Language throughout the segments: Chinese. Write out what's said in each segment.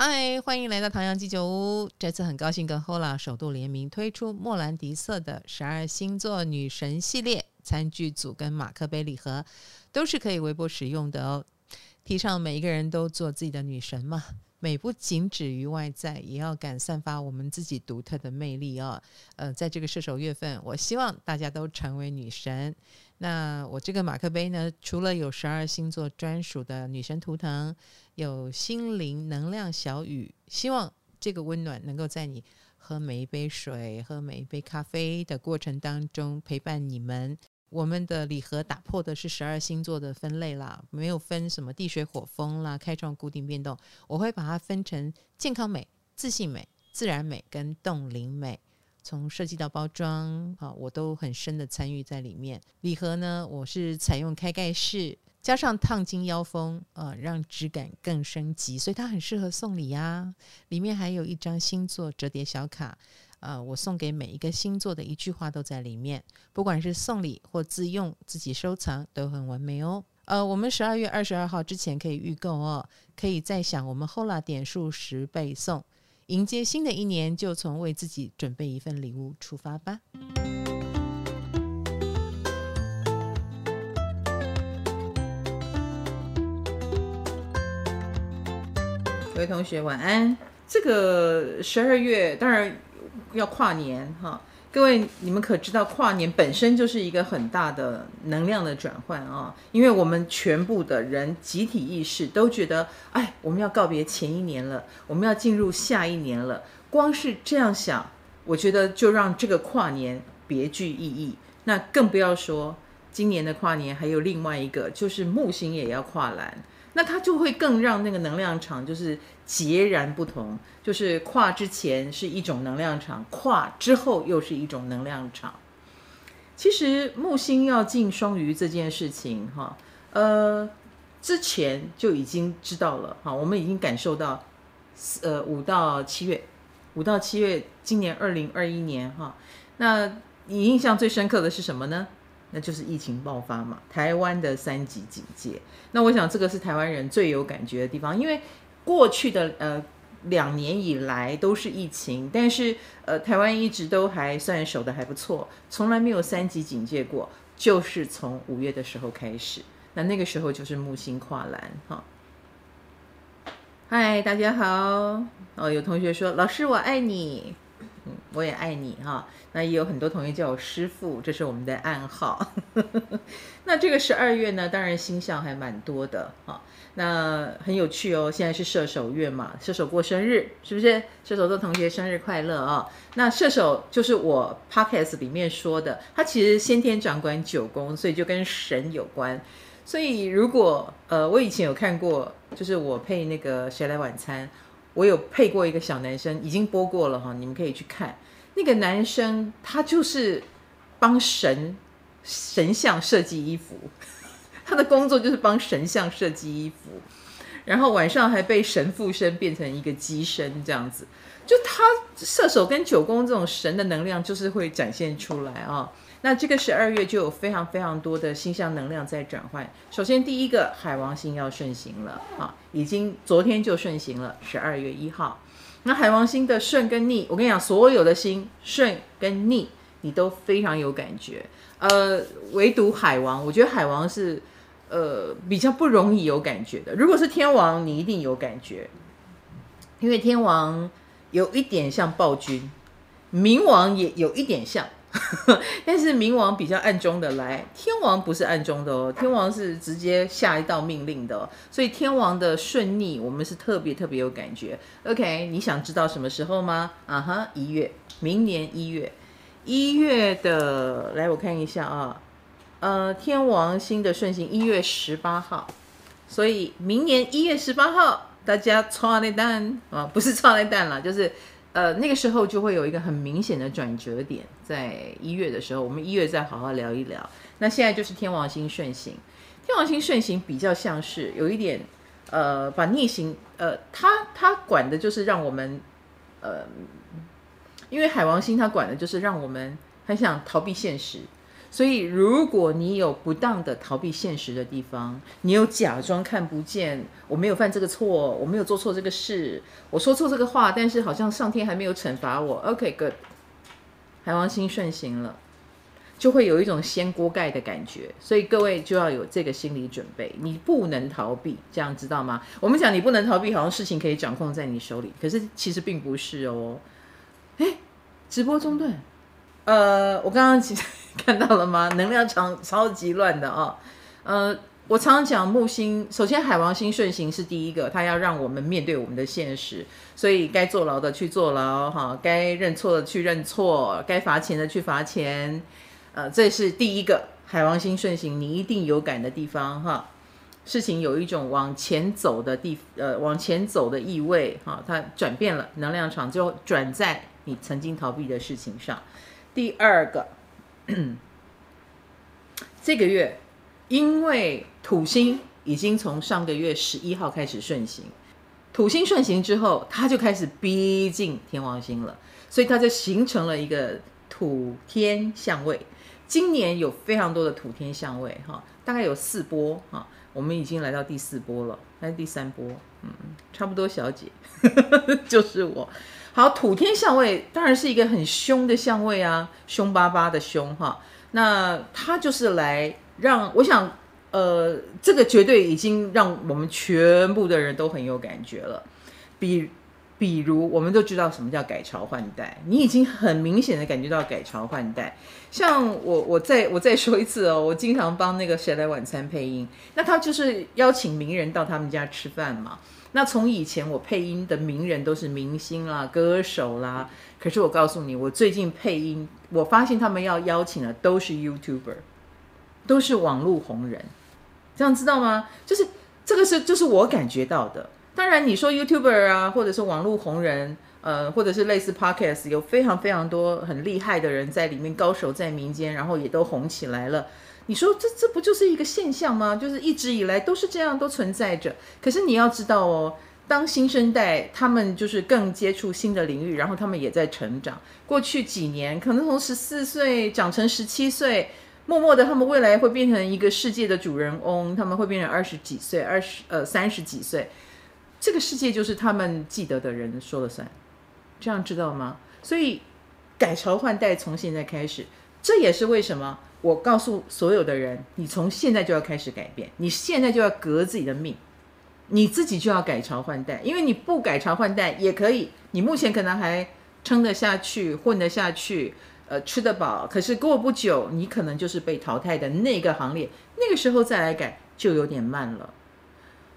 嗨，欢迎来到唐阳鸡酒屋。这次很高兴跟 Hola 首度联名推出莫兰迪色的十二星座女神系列餐具组跟马克杯礼盒，都是可以微波使用的哦。提倡每一个人都做自己的女神嘛，美不仅止于外在，也要敢散发我们自己独特的魅力哦。呃，在这个射手月份，我希望大家都成为女神。那我这个马克杯呢，除了有十二星座专属的女神图腾，有心灵能量小雨，希望这个温暖能够在你喝每一杯水、喝每一杯咖啡的过程当中陪伴你们。我们的礼盒打破的是十二星座的分类啦，没有分什么地水火风啦，开创固定变动，我会把它分成健康美、自信美、自然美跟冻龄美。从设计到包装，啊，我都很深的参与在里面。礼盒呢，我是采用开盖式，加上烫金腰封，呃，让质感更升级，所以它很适合送礼呀。里面还有一张星座折叠小卡，呃，我送给每一个星座的一句话都在里面，不管是送礼或自用、自己收藏都很完美哦。呃，我们十二月二十二号之前可以预购哦，可以再享我们 Hola 点数十倍送。迎接新的一年，就从为自己准备一份礼物出发吧。各位同学晚安。这个十二月当然要跨年哈。各位，你们可知道跨年本身就是一个很大的能量的转换啊？因为我们全部的人集体意识都觉得，哎，我们要告别前一年了，我们要进入下一年了。光是这样想，我觉得就让这个跨年别具意义。那更不要说今年的跨年还有另外一个，就是木星也要跨栏。那它就会更让那个能量场就是截然不同，就是跨之前是一种能量场，跨之后又是一种能量场。其实木星要进双鱼这件事情，哈，呃，之前就已经知道了，哈，我们已经感受到，呃，五到七月，五到七月，今年二零二一年，哈，那你印象最深刻的是什么呢？那就是疫情爆发嘛，台湾的三级警戒。那我想这个是台湾人最有感觉的地方，因为过去的呃两年以来都是疫情，但是呃台湾一直都还算守得还不错，从来没有三级警戒过，就是从五月的时候开始。那那个时候就是木星跨栏哈。嗨，大家好。哦，有同学说老师我爱你。我也爱你哈。那也有很多同学叫我师傅，这是我们的暗号。那这个十二月呢，当然星象还蛮多的哈。那很有趣哦，现在是射手月嘛，射手过生日是不是？射手座同学生日快乐啊！那射手就是我 podcast 里面说的，他其实先天掌管九宫，所以就跟神有关。所以如果呃，我以前有看过，就是我配那个谁来晚餐。我有配过一个小男生，已经播过了哈，你们可以去看。那个男生他就是帮神神像设计衣服，他的工作就是帮神像设计衣服，然后晚上还被神附身变成一个机身这样子。就他射手跟九宫这种神的能量，就是会展现出来啊。那这个十二月就有非常非常多的星象能量在转换。首先，第一个海王星要顺行了啊，已经昨天就顺行了，十二月一号。那海王星的顺跟逆，我跟你讲，所有的星顺跟逆，你都非常有感觉。呃，唯独海王，我觉得海王是呃比较不容易有感觉的。如果是天王，你一定有感觉，因为天王有一点像暴君，冥王也有一点像。但是冥王比较暗中的来，天王不是暗中的哦，天王是直接下一道命令的哦，所以天王的顺逆我们是特别特别有感觉。OK，你想知道什么时候吗？啊哈，一月，明年一月，一月的，来我看一下啊，呃，天王星的顺行一月十八号，所以明年一月十八号大家抓那蛋啊，不是抓那蛋了，就是。呃，那个时候就会有一个很明显的转折点，在一月的时候，我们一月再好好聊一聊。那现在就是天王星顺行，天王星顺行比较像是有一点，呃，把逆行，呃，他他管的就是让我们，呃，因为海王星他管的就是让我们很想逃避现实，所以，如果你有不当的逃避现实的地方，你有假装看不见，我没有犯这个错，我没有做错这个事，我说错这个话，但是好像上天还没有惩罚我。OK，good，海王星顺行了，就会有一种掀锅盖的感觉。所以各位就要有这个心理准备，你不能逃避，这样知道吗？我们讲你不能逃避，好像事情可以掌控在你手里，可是其实并不是哦。哎，直播中断。呃，我刚刚其实 看到了吗？能量场超级乱的哦。呃，我常常讲木星，首先海王星顺行是第一个，它要让我们面对我们的现实，所以该坐牢的去坐牢，哈，该认错的去认错，该罚钱的去罚钱。呃，这是第一个海王星顺行，你一定有感的地方哈。事情有一种往前走的地，呃，往前走的意味哈，它转变了，能量场就转在你曾经逃避的事情上。第二个，这个月因为土星已经从上个月十一号开始顺行，土星顺行之后，它就开始逼近天王星了，所以它就形成了一个土天相位。今年有非常多的土天相位，哈，大概有四波，哈，我们已经来到第四波了，还是第三波？嗯，差不多，小姐，就是我。好，土天相位当然是一个很凶的相位啊，凶巴巴的凶哈。那它就是来让我想，呃，这个绝对已经让我们全部的人都很有感觉了。比比如，我们都知道什么叫改朝换代，你已经很明显的感觉到改朝换代。像我，我再我再说一次哦，我经常帮那个谁来晚餐配音，那他就是邀请名人到他们家吃饭嘛。那从以前我配音的名人都是明星啦、歌手啦，可是我告诉你，我最近配音，我发现他们要邀请的都是 YouTuber，都是网络红人，这样知道吗？就是这个是就是我感觉到的。当然你说 YouTuber 啊，或者是网络红人，呃，或者是类似 Podcast，有非常非常多很厉害的人在里面，高手在民间，然后也都红起来了。你说这这不就是一个现象吗？就是一直以来都是这样，都存在着。可是你要知道哦，当新生代他们就是更接触新的领域，然后他们也在成长。过去几年可能从十四岁长成十七岁，默默的他们未来会变成一个世界的主人翁，他们会变成二十几岁、二十呃三十几岁，这个世界就是他们记得的人说了算，这样知道吗？所以改朝换代从现在开始，这也是为什么。我告诉所有的人，你从现在就要开始改变，你现在就要革自己的命，你自己就要改朝换代，因为你不改朝换代也可以，你目前可能还撑得下去，混得下去，呃，吃得饱，可是过不久，你可能就是被淘汰的那个行列，那个时候再来改就有点慢了。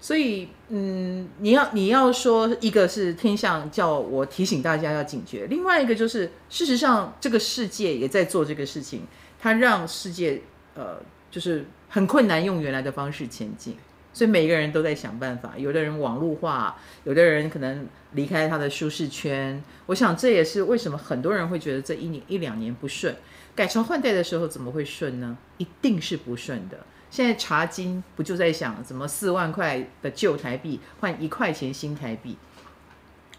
所以，嗯，你要你要说一个是天象叫我提醒大家要警觉，另外一个就是事实上这个世界也在做这个事情。它让世界，呃，就是很困难用原来的方式前进，所以每个人都在想办法。有的人网络化，有的人可能离开他的舒适圈。我想这也是为什么很多人会觉得这一年一两年不顺，改朝换代的时候怎么会顺呢？一定是不顺的。现在查金不就在想怎么四万块的旧台币换一块钱新台币？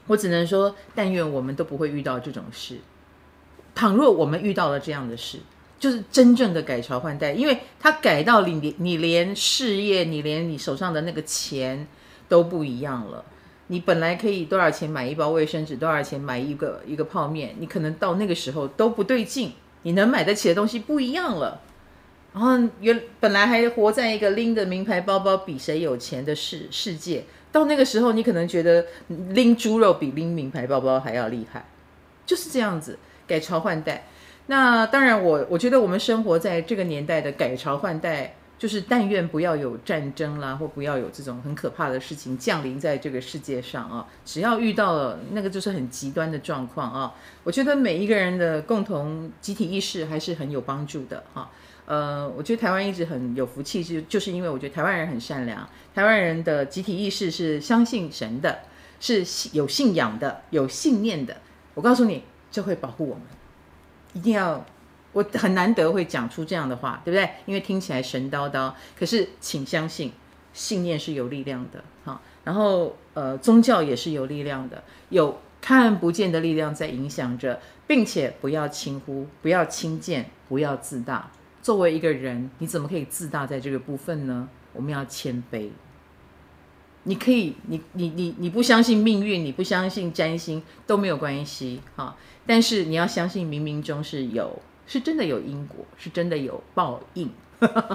我只能说，但愿我们都不会遇到这种事。倘若我们遇到了这样的事，就是真正的改朝换代，因为他改到你，你连事业，你连你手上的那个钱都不一样了。你本来可以多少钱买一包卫生纸，多少钱买一个一个泡面，你可能到那个时候都不对劲，你能买得起的东西不一样了。然后原本来还活在一个拎着名牌包包比谁有钱的世世界，到那个时候你可能觉得拎猪肉比拎名牌包包还要厉害，就是这样子改朝换代。那当然我，我觉得我们生活在这个年代的改朝换代，就是但愿不要有战争啦，或不要有这种很可怕的事情降临在这个世界上啊。只要遇到了那个就是很极端的状况啊，我觉得每一个人的共同集体意识还是很有帮助的哈。呃，我觉得台湾一直很有福气，是就是因为我觉得台湾人很善良，台湾人的集体意识是相信神的，是有信仰的，有信念的。我告诉你，这会保护我们。一定要，我很难得会讲出这样的话，对不对？因为听起来神叨叨，可是请相信，信念是有力量的，哈。然后，呃，宗教也是有力量的，有看不见的力量在影响着，并且不要轻忽，不要轻贱，不要自大，作为一个人，你怎么可以自大在这个部分呢？我们要谦卑。你可以，你你你你不相信命运，你不相信占星都没有关系哈。但是你要相信冥冥中是有，是真的有因果，是真的有报应。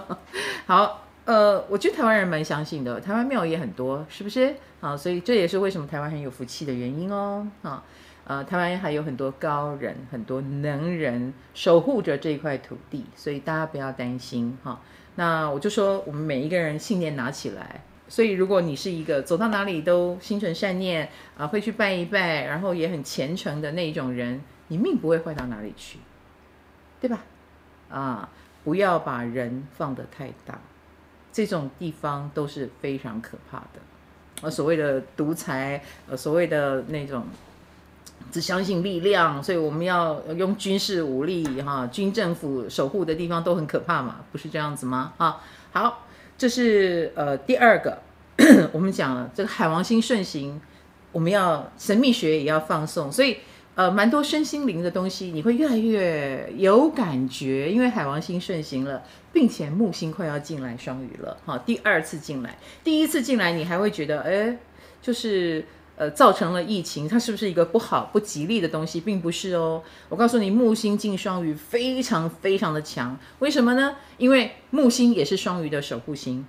好，呃，我觉得台湾人蛮相信的，台湾庙也很多，是不是？好，所以这也是为什么台湾很有福气的原因哦。啊，呃，台湾还有很多高人，很多能人守护着这一块土地，所以大家不要担心哈。那我就说，我们每一个人信念拿起来。所以，如果你是一个走到哪里都心存善念啊，会去拜一拜，然后也很虔诚的那一种人，你命不会坏到哪里去，对吧？啊，不要把人放得太大，这种地方都是非常可怕的。啊，所谓的独裁，呃，所谓的那种只相信力量，所以我们要用军事武力哈，军政府守护的地方都很可怕嘛，不是这样子吗？啊，好。这是呃第二个，我们讲了这个海王星顺行，我们要神秘学也要放送，所以呃蛮多身心灵的东西你会越来越有感觉，因为海王星顺行了，并且木星快要进来双鱼了，哈，第二次进来，第一次进来你还会觉得哎，就是。呃，造成了疫情，它是不是一个不好、不吉利的东西？并不是哦。我告诉你，木星进双鱼非常非常的强，为什么呢？因为木星也是双鱼的守护星。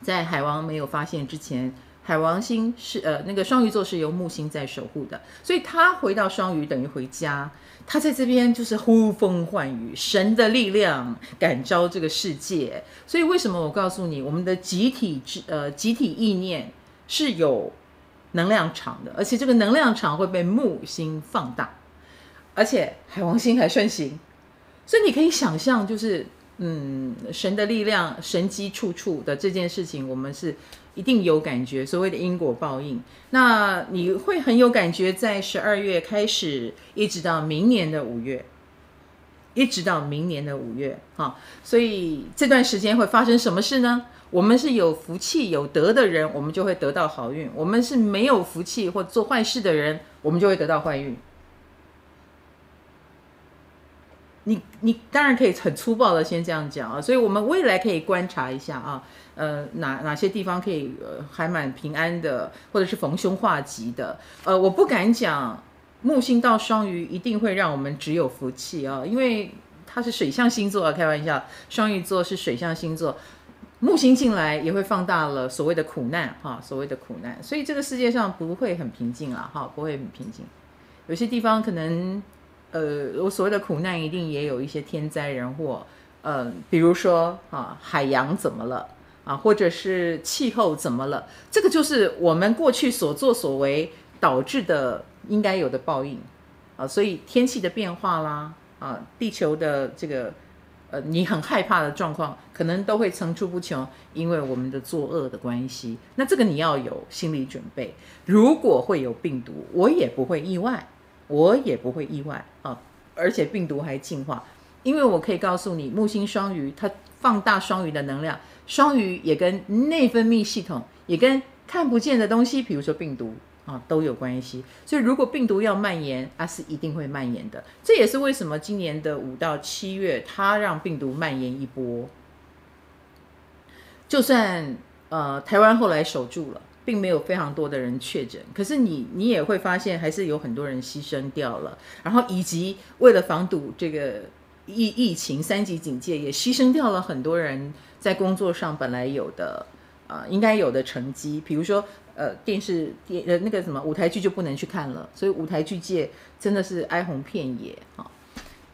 在海王没有发现之前，海王星是呃那个双鱼座是由木星在守护的，所以他回到双鱼等于回家，他在这边就是呼风唤雨，神的力量感召这个世界。所以为什么我告诉你，我们的集体之呃集体意念是有。能量场的，而且这个能量场会被木星放大，而且海王星还顺行，所以你可以想象，就是嗯，神的力量神机处处的这件事情，我们是一定有感觉。所谓的因果报应，那你会很有感觉，在十二月开始，一直到明年的五月，一直到明年的五月，哈，所以这段时间会发生什么事呢？我们是有福气有德的人，我们就会得到好运；我们是没有福气或做坏事的人，我们就会得到坏运。你你当然可以很粗暴的先这样讲啊，所以我们未来可以观察一下啊，呃，哪哪些地方可以呃还蛮平安的，或者是逢凶化吉的。呃，我不敢讲木星到双鱼一定会让我们只有福气啊，因为它是水象星座啊，开玩笑，双鱼座是水象星座。木星进来也会放大了所谓的苦难，哈，所谓的苦难，所以这个世界上不会很平静啊，哈，不会很平静。有些地方可能，呃，我所谓的苦难一定也有一些天灾人祸，呃，比如说啊，海洋怎么了啊，或者是气候怎么了，这个就是我们过去所作所为导致的应该有的报应啊，所以天气的变化啦，啊，地球的这个。你很害怕的状况，可能都会层出不穷，因为我们的作恶的关系。那这个你要有心理准备。如果会有病毒，我也不会意外，我也不会意外啊！而且病毒还进化，因为我可以告诉你，木星双鱼它放大双鱼的能量，双鱼也跟内分泌系统，也跟看不见的东西，比如说病毒。啊，都有关系。所以如果病毒要蔓延，它是一定会蔓延的。这也是为什么今年的五到七月，它让病毒蔓延一波。就算呃台湾后来守住了，并没有非常多的人确诊，可是你你也会发现，还是有很多人牺牲掉了。然后以及为了防堵这个疫疫情三级警戒，也牺牲掉了很多人在工作上本来有的呃应该有的成绩，比如说。呃，电视电呃那个什么舞台剧就不能去看了，所以舞台剧界真的是哀鸿遍野哈。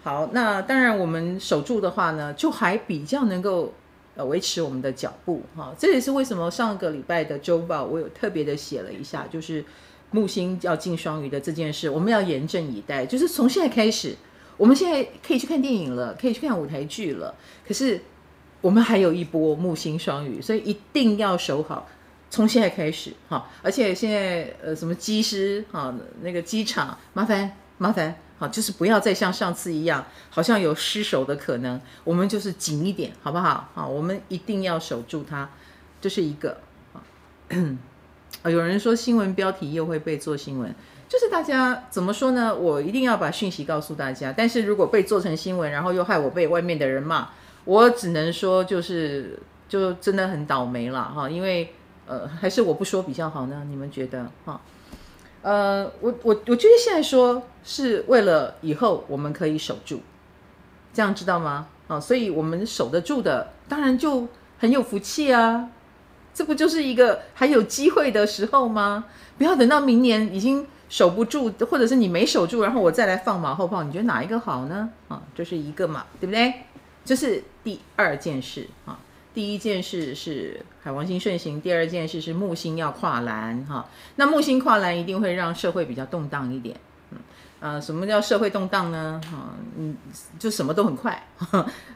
好，那当然我们守住的话呢，就还比较能够呃维持我们的脚步哈。这也是为什么上个礼拜的周报我有特别的写了一下，就是木星要进双鱼的这件事，我们要严阵以待。就是从现在开始，我们现在可以去看电影了，可以去看舞台剧了，可是我们还有一波木星双鱼，所以一定要守好。从现在开始，哈，而且现在呃，什么机师，哈，那个机场，麻烦麻烦，好，就是不要再像上次一样，好像有失守的可能，我们就是紧一点，好不好？好，我们一定要守住它，这是一个，啊，有人说新闻标题又会被做新闻，就是大家怎么说呢？我一定要把讯息告诉大家，但是如果被做成新闻，然后又害我被外面的人骂，我只能说就是就真的很倒霉了哈，因为呃，还是我不说比较好呢？你们觉得哈？呃，我我我觉得现在说是为了以后我们可以守住，这样知道吗？啊，所以我们守得住的，当然就很有福气啊。这不就是一个还有机会的时候吗？不要等到明年已经守不住，或者是你没守住，然后我再来放马后炮，你觉得哪一个好呢？啊，这是一个嘛，对不对？这是第二件事啊。第一件事是海王星顺行，第二件事是木星要跨栏哈。那木星跨栏一定会让社会比较动荡一点。嗯，呃，什么叫社会动荡呢？哈，嗯，就什么都很快。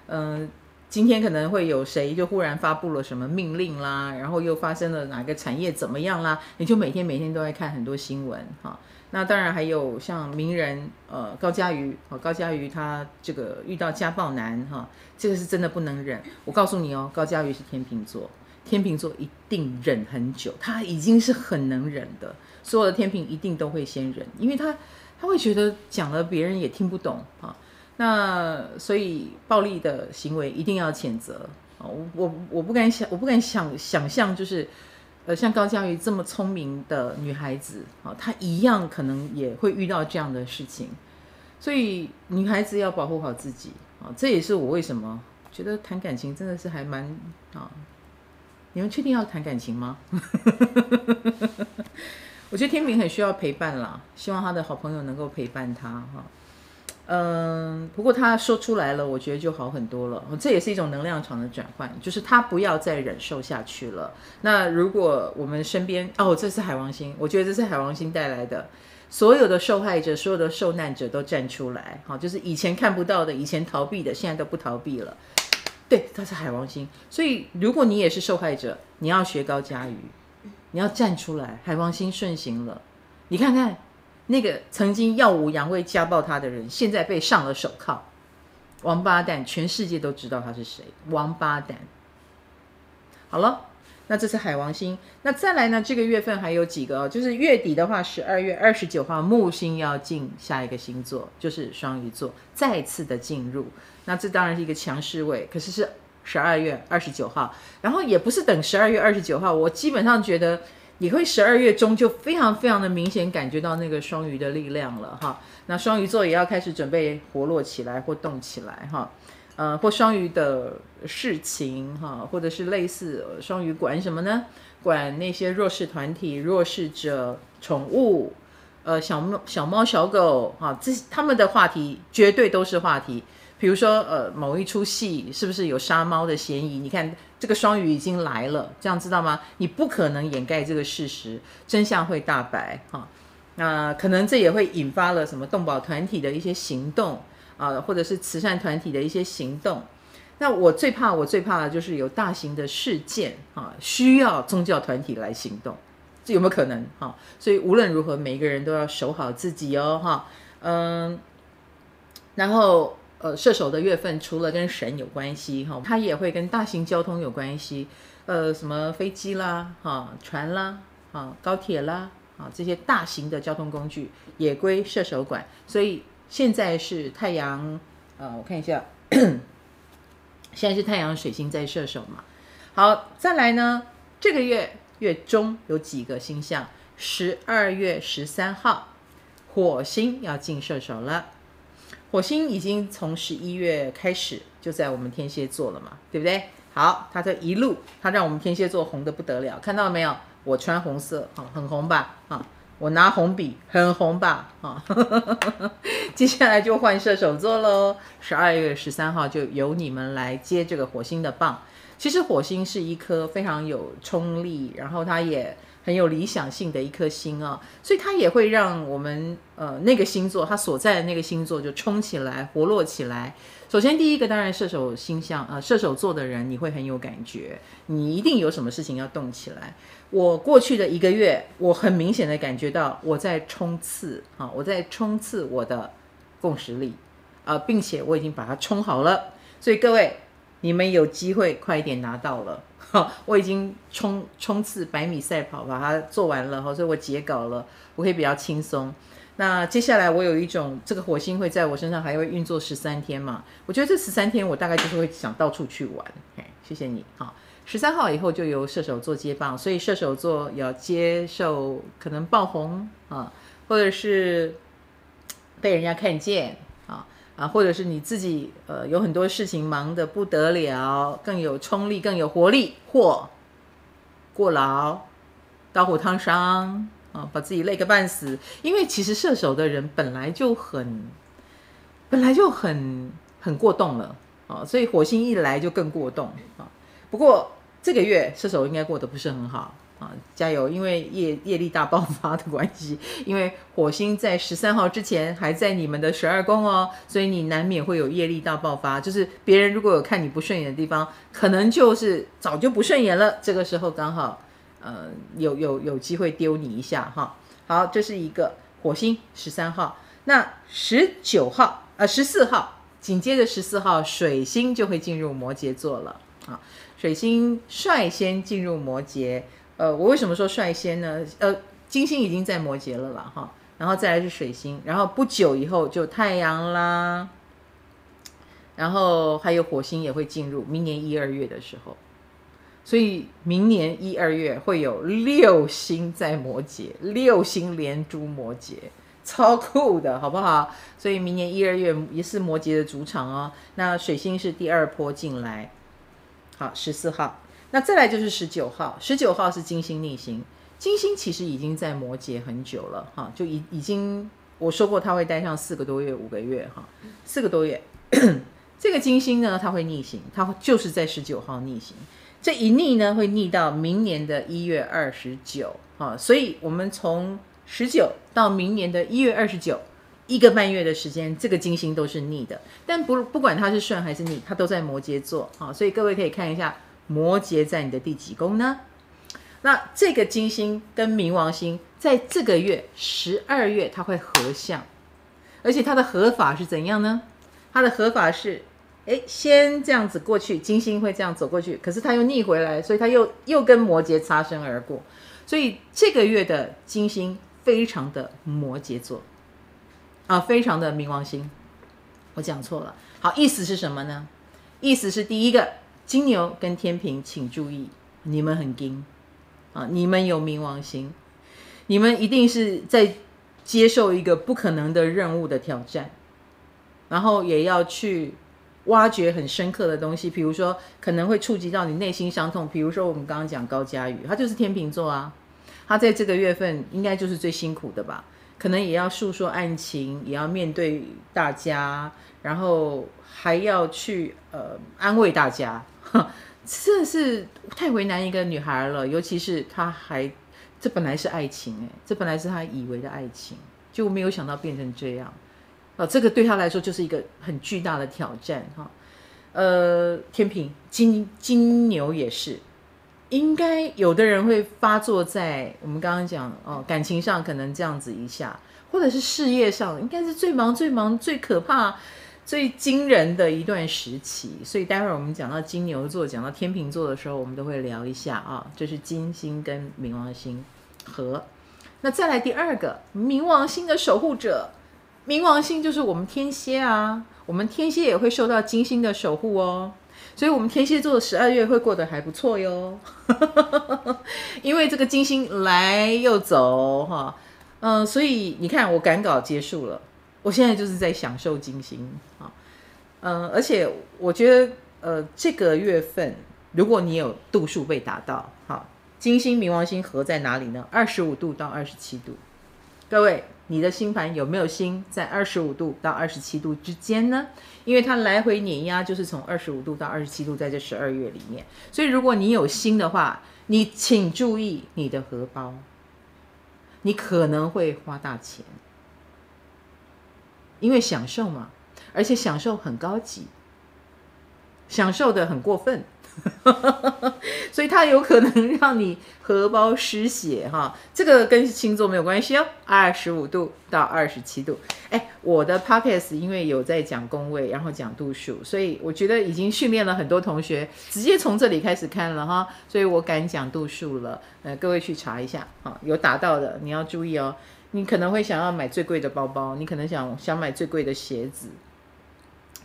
嗯、今天可能会有谁就忽然发布了什么命令啦，然后又发生了哪个产业怎么样啦，你就每天每天都在看很多新闻哈。那当然还有像名人，呃，高嘉瑜，高嘉瑜他这个遇到家暴男，哈，这个是真的不能忍。我告诉你哦，高嘉瑜是天秤座，天秤座一定忍很久，他已经是很能忍的。所有的天秤一定都会先忍，因为他他会觉得讲了别人也听不懂啊。那所以暴力的行为一定要谴责啊！我我我不敢想，我不敢想想象就是。呃，像高嘉瑜这么聪明的女孩子，啊，她一样可能也会遇到这样的事情，所以女孩子要保护好自己啊，这也是我为什么觉得谈感情真的是还蛮啊，你们确定要谈感情吗？我觉得天明很需要陪伴啦，希望他的好朋友能够陪伴他哈。嗯，不过他说出来了，我觉得就好很多了。这也是一种能量场的转换，就是他不要再忍受下去了。那如果我们身边哦，这是海王星，我觉得这是海王星带来的，所有的受害者、所有的受难者都站出来，好，就是以前看不到的、以前逃避的，现在都不逃避了。对，他是海王星，所以如果你也是受害者，你要学高嘉瑜，你要站出来。海王星顺行了，你看看。那个曾经耀武扬威家暴他的人，现在被上了手铐，王八蛋，全世界都知道他是谁，王八蛋。好了，那这是海王星，那再来呢？这个月份还有几个哦，就是月底的话，十二月二十九号木星要进下一个星座，就是双鱼座，再次的进入。那这当然是一个强势位，可是是十二月二十九号，然后也不是等十二月二十九号，我基本上觉得。你会十二月中就非常非常的明显感觉到那个双鱼的力量了哈，那双鱼座也要开始准备活络起来或动起来哈，呃，或双鱼的事情哈，或者是类似双鱼管什么呢？管那些弱势团体、弱势者、宠物，呃，小猫、小猫、小狗哈，这他们的话题绝对都是话题。比如说，呃，某一出戏是不是有杀猫的嫌疑？你看这个双鱼已经来了，这样知道吗？你不可能掩盖这个事实，真相会大白哈。那、可能这也会引发了什么动保团体的一些行动啊、或者是慈善团体的一些行动。那我最怕，我最怕的就是有大型的事件啊，需要宗教团体来行动，这有没有可能哈？所以无论如何，每一个人都要守好自己哦哈。嗯，然后。呃，射手的月份除了跟神有关系哈，它也会跟大型交通有关系，呃，什么飞机啦，哈，船啦，哈，高铁啦，啊，这些大型的交通工具也归射手管。所以现在是太阳，呃，我看一下，现在是太阳水星在射手嘛。好，再来呢，这个月月中有几个星象，十二月十三号，火星要进射手了。火星已经从十一月开始就在我们天蝎座了嘛，对不对？好，它这一路，它让我们天蝎座红的不得了，看到了没有？我穿红色，啊，很红吧？啊，我拿红笔，很红吧？啊，接下来就换射手座喽。十二月十三号就由你们来接这个火星的棒。其实火星是一颗非常有冲力，然后它也。很有理想性的一颗星啊，所以它也会让我们呃那个星座，它所在的那个星座就冲起来、活络起来。首先第一个当然射手星象，呃射手座的人你会很有感觉，你一定有什么事情要动起来。我过去的一个月，我很明显的感觉到我在冲刺啊，我在冲刺我的共识力啊，并且我已经把它冲好了。所以各位你们有机会快一点拿到了。哈，我已经冲冲刺百米赛跑把它做完了，哈，所以我截稿了，我可以比较轻松。那接下来我有一种这个火星会在我身上还会运作十三天嘛？我觉得这十三天我大概就是会想到处去玩。嘿，谢谢你，好。十三号以后就由射手座接棒，所以射手座要接受可能爆红啊，或者是被人家看见啊，或者是你自己呃有很多事情忙得不得了，更有冲力、更有活力，或过劳、刀火烫伤啊，把自己累个半死。因为其实射手的人本来就很本来就很很过动了啊，所以火星一来就更过动啊。不过。这个月射手应该过得不是很好啊，加油！因为业业力大爆发的关系，因为火星在十三号之前还在你们的十二宫哦，所以你难免会有业力大爆发。就是别人如果有看你不顺眼的地方，可能就是早就不顺眼了。这个时候刚好，呃，有有有机会丢你一下哈。好，这是一个火星十三号，那十九号呃十四号，紧接着十四号水星就会进入摩羯座了啊。水星率先进入摩羯，呃，我为什么说率先呢？呃，金星已经在摩羯了啦，哈，然后再来是水星，然后不久以后就太阳啦，然后还有火星也会进入，明年一二月的时候，所以明年一二月会有六星在摩羯，六星连珠摩羯，超酷的，好不好？所以明年一二月也是摩羯的主场哦。那水星是第二波进来。好，十四号，那再来就是十九号。十九号是金星逆行，金星其实已经在摩羯很久了，哈，就已已经我说过它会待上四个多月、五个月，哈，四个多月。这个金星呢，它会逆行，它就是在十九号逆行。这一逆呢，会逆到明年的一月二十九，哈，所以我们从十九到明年的一月二十九。一个半月的时间，这个金星都是逆的，但不不管它是顺还是逆，它都在摩羯座啊，所以各位可以看一下摩羯在你的第几宫呢？那这个金星跟冥王星在这个月十二月它会合相，而且它的合法是怎样呢？它的合法是，哎，先这样子过去，金星会这样走过去，可是它又逆回来，所以它又又跟摩羯擦身而过，所以这个月的金星非常的摩羯座。啊，非常的冥王星，我讲错了。好，意思是什么呢？意思是第一个，金牛跟天秤，请注意，你们很金啊，你们有冥王星，你们一定是在接受一个不可能的任务的挑战，然后也要去挖掘很深刻的东西，比如说可能会触及到你内心伤痛，比如说我们刚刚讲高嘉宇，他就是天秤座啊，他在这个月份应该就是最辛苦的吧。可能也要诉说案情，也要面对大家，然后还要去呃安慰大家，这是太为难一个女孩了。尤其是她还，这本来是爱情诶，这本来是她以为的爱情，就没有想到变成这样，哦，这个对她来说就是一个很巨大的挑战哈。呃，天平、金金牛也是。应该有的人会发作在我们刚刚讲哦，感情上可能这样子一下，或者是事业上，应该是最忙、最忙、最可怕、最惊人的一段时期。所以待会儿我们讲到金牛座、讲到天秤座的时候，我们都会聊一下啊，这是金星跟冥王星合。那再来第二个，冥王星的守护者，冥王星就是我们天蝎啊，我们天蝎也会受到金星的守护哦。所以，我们天蝎座十二月会过得还不错哟，因为这个金星来又走哈，嗯，所以你看，我赶稿结束了，我现在就是在享受金星啊，嗯，而且我觉得，呃，这个月份如果你有度数被达到，好，金星冥王星合在哪里呢？二十五度到二十七度，各位。你的星盘有没有星在二十五度到二十七度之间呢？因为它来回碾压，就是从二十五度到二十七度，在这十二月里面。所以如果你有星的话，你请注意你的荷包，你可能会花大钱，因为享受嘛，而且享受很高级，享受得很过分。所以它有可能让你荷包失血哈。这个跟星座没有关系哦。二十五度到二十七度，哎，我的 podcast 因为有在讲宫位，然后讲度数，所以我觉得已经训练了很多同学直接从这里开始看了哈，所以我敢讲度数了。呃，各位去查一下哈，有达到的你要注意哦。你可能会想要买最贵的包包，你可能想想买最贵的鞋子，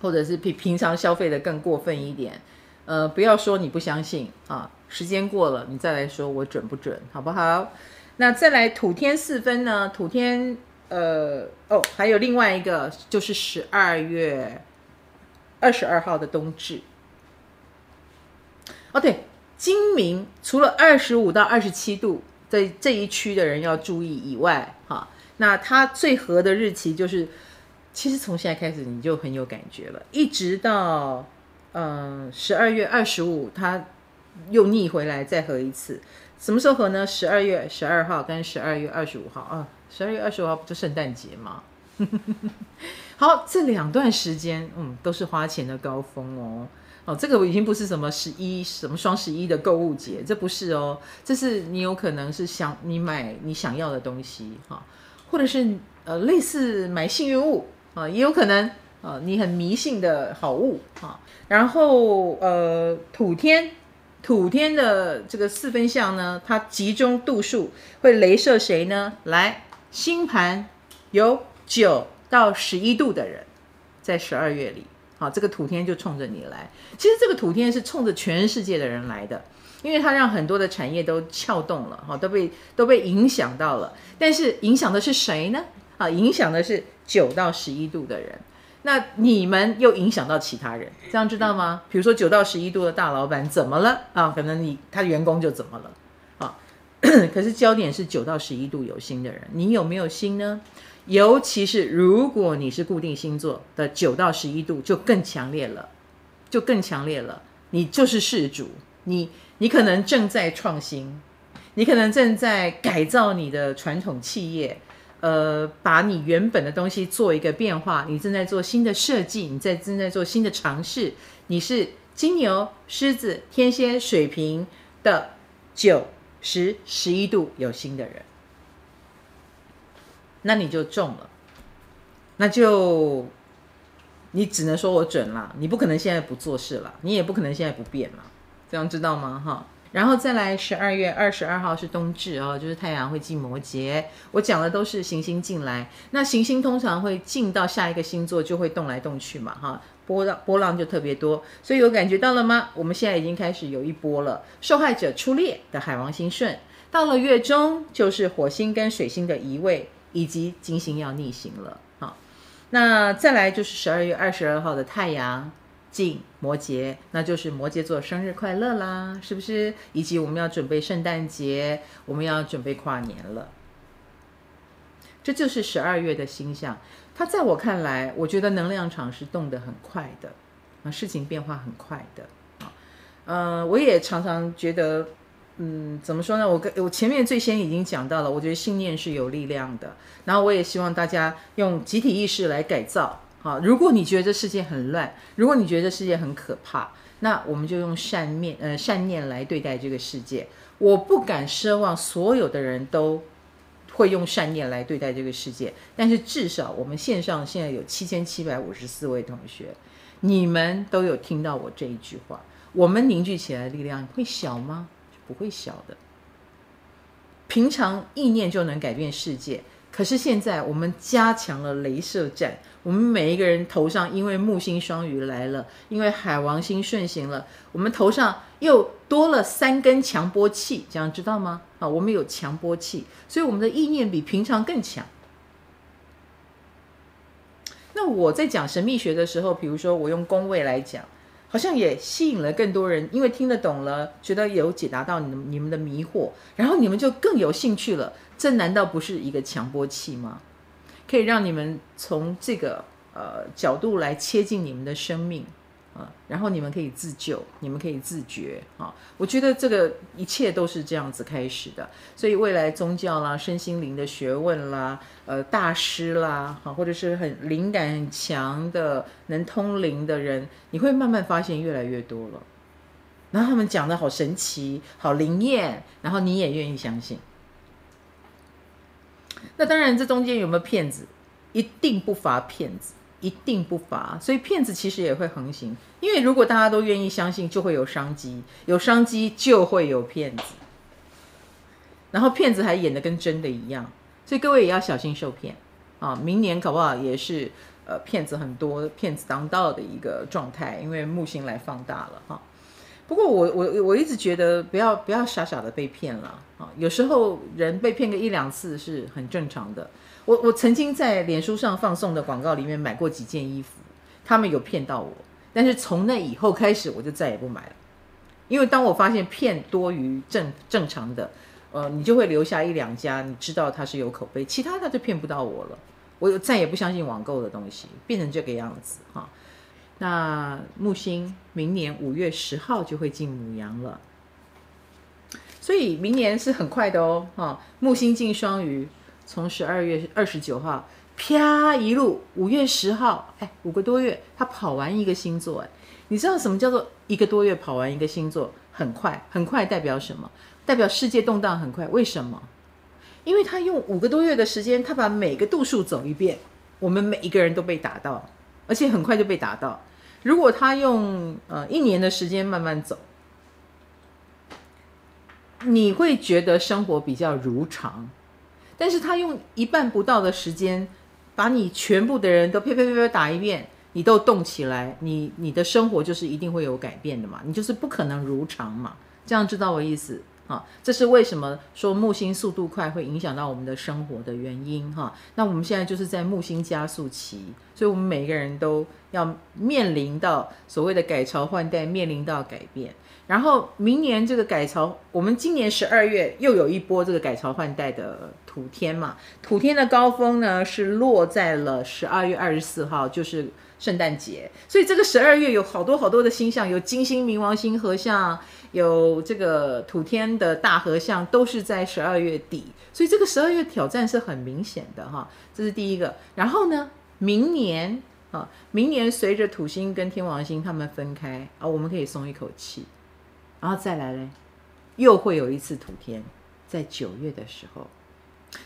或者是比平常消费的更过分一点。呃，不要说你不相信啊，时间过了你再来说我准不准，好不好？那再来土天四分呢？土天，呃，哦，还有另外一个就是十二月二十二号的冬至。哦，对，今明除了二十五到二十七度。在这一区的人要注意以外，那它最合的日期就是，其实从现在开始你就很有感觉了，一直到嗯十二月二十五，它又逆回来再合一次，什么时候合呢？十二月十二号跟十二月二十五号啊，十二月二十五号不就圣诞节吗？好，这两段时间，嗯，都是花钱的高峰哦。哦，这个已经不是什么十一什么双十一的购物节，这不是哦，这是你有可能是想你买你想要的东西哈、或者是呃类似买幸运物啊、也有可能啊、你很迷信的好物啊、然后呃土天土天的这个四分相呢，它集中度数会雷射谁呢？来，星盘有九到十一度的人，在十二月里。好，这个土天就冲着你来。其实这个土天是冲着全世界的人来的，因为它让很多的产业都撬动了，哈，都被都被影响到了。但是影响的是谁呢？啊，影响的是九到十一度的人。那你们又影响到其他人，这样知道吗？比如说九到十一度的大老板怎么了？啊，可能你他的员工就怎么了？啊，可是焦点是九到十一度有心的人，你有没有心呢？尤其是如果你是固定星座的九到十一度，就更强烈了，就更强烈了。你就是事主，你你可能正在创新，你可能正在改造你的传统企业，呃，把你原本的东西做一个变化。你正在做新的设计，你在正在做新的尝试。你是金牛、狮子、天蝎、水瓶的九、十、十一度有心的人。那你就中了，那就你只能说我准了，你不可能现在不做事了，你也不可能现在不变了，这样知道吗？哈，然后再来十二月二十二号是冬至哦，就是太阳会进摩羯，我讲的都是行星进来，那行星通常会进到下一个星座就会动来动去嘛，哈，波浪波浪就特别多，所以有感觉到了吗？我们现在已经开始有一波了，受害者出列的海王星顺，到了月中就是火星跟水星的移位。以及金星要逆行了，好，那再来就是十二月二十二号的太阳进摩羯，那就是摩羯座生日快乐啦，是不是？以及我们要准备圣诞节，我们要准备跨年了，这就是十二月的星象。它在我看来，我觉得能量场是动得很快的，啊，事情变化很快的，啊，呃，我也常常觉得。嗯，怎么说呢？我跟我前面最先已经讲到了，我觉得信念是有力量的。然后我也希望大家用集体意识来改造。好，如果你觉得这世界很乱，如果你觉得这世界很可怕，那我们就用善念呃善念来对待这个世界。我不敢奢望所有的人都会用善念来对待这个世界，但是至少我们线上现在有七千七百五十四位同学，你们都有听到我这一句话，我们凝聚起来的力量会小吗？不会小的，平常意念就能改变世界。可是现在我们加强了镭射战，我们每一个人头上因为木星双鱼来了，因为海王星顺行了，我们头上又多了三根强波器，这样知道吗？啊，我们有强波器，所以我们的意念比平常更强。那我在讲神秘学的时候，比如说我用宫位来讲。好像也吸引了更多人，因为听得懂了，觉得有解答到你们你们的迷惑，然后你们就更有兴趣了。这难道不是一个强波器吗？可以让你们从这个呃角度来切近你们的生命。啊，然后你们可以自救，你们可以自觉啊！我觉得这个一切都是这样子开始的，所以未来宗教啦、身心灵的学问啦、呃大师啦，哈，或者是很灵感很强的、能通灵的人，你会慢慢发现越来越多了。然后他们讲的好神奇，好灵验，然后你也愿意相信。那当然，这中间有没有骗子？一定不乏骗子，一定不乏。所以骗子其实也会横行，因为如果大家都愿意相信，就会有商机，有商机就会有骗子。然后骗子还演得跟真的一样，所以各位也要小心受骗啊！明年搞不好也是呃骗子很多、骗子当道的一个状态，因为木星来放大了哈。不过我我我一直觉得不要不要傻傻的被骗了啊！有时候人被骗个一两次是很正常的。我我曾经在脸书上放送的广告里面买过几件衣服，他们有骗到我，但是从那以后开始我就再也不买了，因为当我发现骗多于正正常的。呃，你就会留下一两家，你知道它是有口碑，其他他就骗不到我了。我再也不相信网购的东西，变成这个样子哈。那木星明年五月十号就会进母羊了，所以明年是很快的哦哈。木星进双鱼，从十二月二十九号啪一路，五月十号，哎，五个多月，他跑完一个星座，哎，你知道什么叫做一个多月跑完一个星座？很快，很快代表什么？代表世界动荡很快，为什么？因为他用五个多月的时间，他把每个度数走一遍，我们每一个人都被打到，而且很快就被打到。如果他用呃一年的时间慢慢走，你会觉得生活比较如常。但是他用一半不到的时间，把你全部的人都啪啪啪啪打一遍，你都动起来，你你的生活就是一定会有改变的嘛，你就是不可能如常嘛，这样知道我意思？啊，这是为什么说木星速度快会影响到我们的生活的原因哈。那我们现在就是在木星加速期，所以我们每个人都要面临到所谓的改朝换代，面临到改变。然后明年这个改朝，我们今年十二月又有一波这个改朝换代的土天嘛。土天的高峰呢是落在了十二月二十四号，就是圣诞节。所以这个十二月有好多好多的星象，有金星、冥王星合相。有这个土天的大合相都是在十二月底，所以这个十二月挑战是很明显的哈，这是第一个。然后呢，明年啊，明年随着土星跟天王星他们分开啊，我们可以松一口气。然后再来嘞，又会有一次土天，在九月的时候。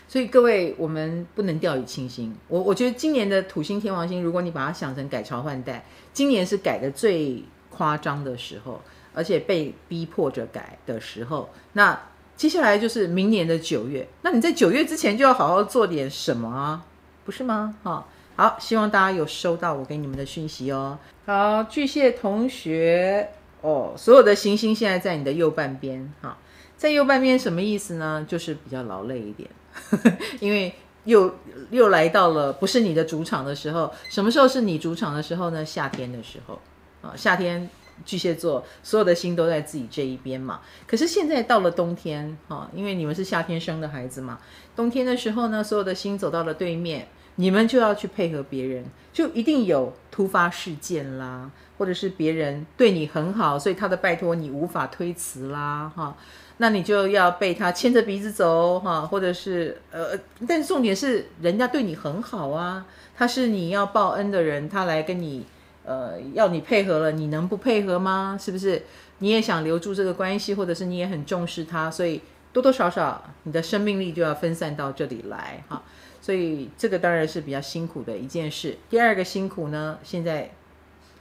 所以各位，我们不能掉以轻心。我我觉得今年的土星天王星，如果你把它想成改朝换代，今年是改的最夸张的时候。而且被逼迫着改的时候，那接下来就是明年的九月。那你在九月之前就要好好做点什么啊，不是吗？哈，好，希望大家有收到我给你们的讯息哦。好，巨蟹同学哦，所有的行星现在在你的右半边，哈，在右半边什么意思呢？就是比较劳累一点，因为又又来到了不是你的主场的时候。什么时候是你主场的时候呢？夏天的时候啊，夏天。巨蟹座所有的心都在自己这一边嘛，可是现在到了冬天哈，因为你们是夏天生的孩子嘛，冬天的时候呢，所有的星走到了对面，你们就要去配合别人，就一定有突发事件啦，或者是别人对你很好，所以他的拜托你无法推辞啦哈，那你就要被他牵着鼻子走哈，或者是呃，但重点是人家对你很好啊，他是你要报恩的人，他来跟你。呃，要你配合了，你能不配合吗？是不是？你也想留住这个关系，或者是你也很重视他，所以多多少少你的生命力就要分散到这里来哈。所以这个当然是比较辛苦的一件事。第二个辛苦呢，现在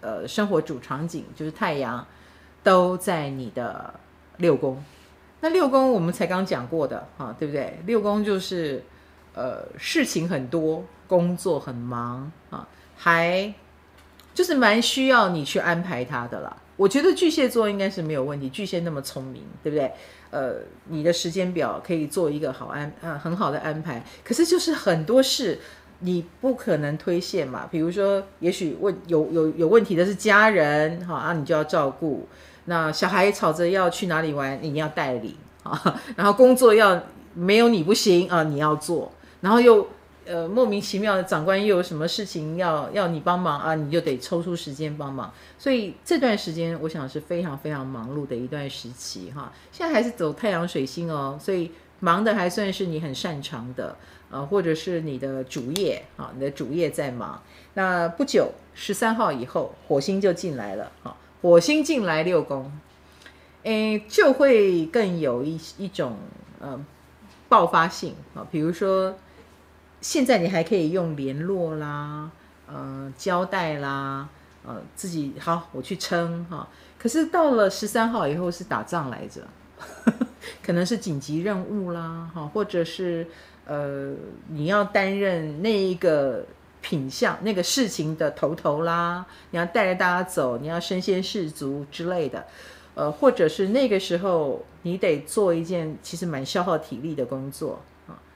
呃，生活主场景就是太阳都在你的六宫。那六宫我们才刚讲过的哈，对不对？六宫就是呃，事情很多，工作很忙啊，还。就是蛮需要你去安排他的啦。我觉得巨蟹座应该是没有问题，巨蟹那么聪明，对不对？呃，你的时间表可以做一个好安啊，很好的安排。可是就是很多事你不可能推卸嘛。比如说，也许问有有有问题的是家人，哈啊，你就要照顾。那小孩吵着要去哪里玩，你要带领啊。然后工作要没有你不行啊，你要做。然后又。呃，莫名其妙的长官又有什么事情要要你帮忙啊？你就得抽出时间帮忙。所以这段时间，我想是非常非常忙碌的一段时期哈。现在还是走太阳水星哦，所以忙的还算是你很擅长的，呃，或者是你的主业啊，你的主业在忙。那不久十三号以后，火星就进来了哈，火星进来六宫，诶，就会更有一一种呃爆发性啊。比如说，现在你还可以用联络啦，呃，交代啦，呃，自己好，我去撑哈。可是到了十三号以后是打仗来着，可能是紧急任务啦，哈，或者是呃，你要担任那一个。品相那个事情的头头啦，你要带着大家走，你要身先士卒之类的，呃，或者是那个时候你得做一件其实蛮消耗体力的工作，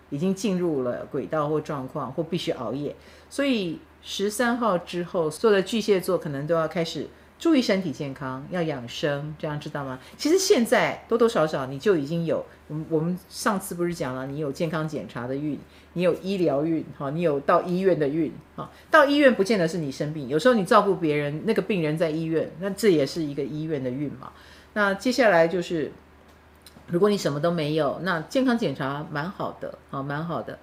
已经进入了轨道或状况，或必须熬夜，所以十三号之后，所有的巨蟹座可能都要开始。注意身体健康，要养生，这样知道吗？其实现在多多少少你就已经有，我们我们上次不是讲了，你有健康检查的运，你有医疗运，哈，你有到医院的运，哈，到医院不见得是你生病，有时候你照顾别人，那个病人在医院，那这也是一个医院的运嘛。那接下来就是，如果你什么都没有，那健康检查蛮好的，啊，蛮好的。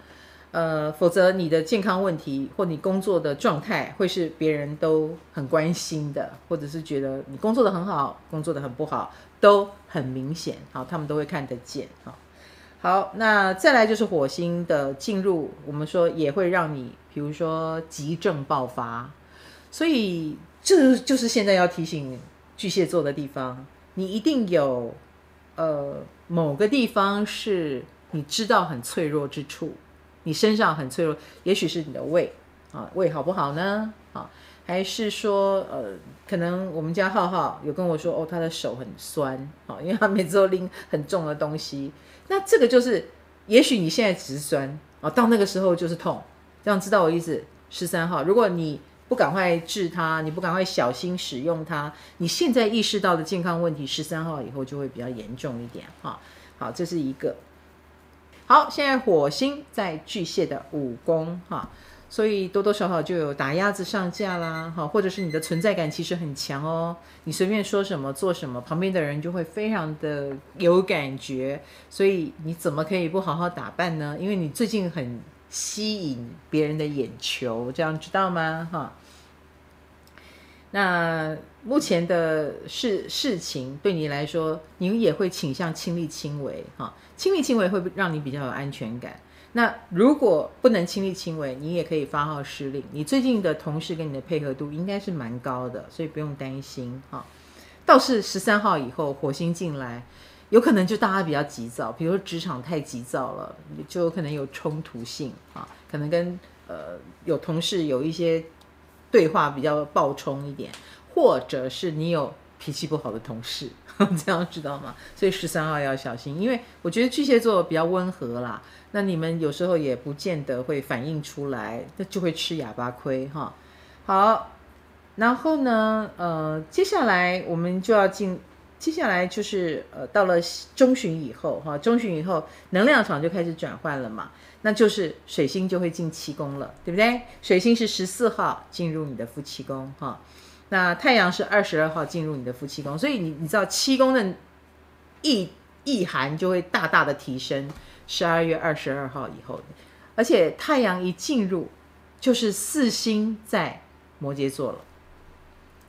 呃，否则你的健康问题或你工作的状态会是别人都很关心的，或者是觉得你工作的很好，工作的很不好，都很明显，好，他们都会看得见，好，好，那再来就是火星的进入，我们说也会让你，比如说急症爆发，所以这就是现在要提醒巨蟹座的地方，你一定有呃某个地方是你知道很脆弱之处。你身上很脆弱，也许是你的胃啊，胃好不好呢？啊，还是说呃，可能我们家浩浩有跟我说哦，他的手很酸啊，因为他每次都拎很重的东西。那这个就是，也许你现在只是酸啊，到那个时候就是痛，这样知道我意思？十三号，如果你不赶快治它，你不赶快小心使用它，你现在意识到的健康问题，十三号以后就会比较严重一点哈。好，这是一个。好，现在火星在巨蟹的五宫哈，所以多多少少就有打鸭子上架啦哈，或者是你的存在感其实很强哦，你随便说什么做什么，旁边的人就会非常的有感觉，所以你怎么可以不好好打扮呢？因为你最近很吸引别人的眼球，这样知道吗？哈。那目前的事事情对你来说，你也会倾向亲力亲为哈，亲力亲为会让你比较有安全感。那如果不能亲力亲为，你也可以发号施令。你最近的同事跟你的配合度应该是蛮高的，所以不用担心哈。倒是十三号以后火星进来，有可能就大家比较急躁，比如说职场太急躁了，就有可能有冲突性啊，可能跟呃有同事有一些。对话比较暴冲一点，或者是你有脾气不好的同事，这样知道吗？所以十三号要小心，因为我觉得巨蟹座比较温和啦，那你们有时候也不见得会反应出来，那就会吃哑巴亏哈。好，然后呢，呃，接下来我们就要进，接下来就是呃，到了中旬以后哈，中旬以后能量场就开始转换了嘛。那就是水星就会进七宫了，对不对？水星是十四号进入你的夫妻宫哈，那太阳是二十二号进入你的夫妻宫，所以你你知道七宫的意意涵就会大大的提升。十二月二十二号以后，而且太阳一进入，就是四星在摩羯座了，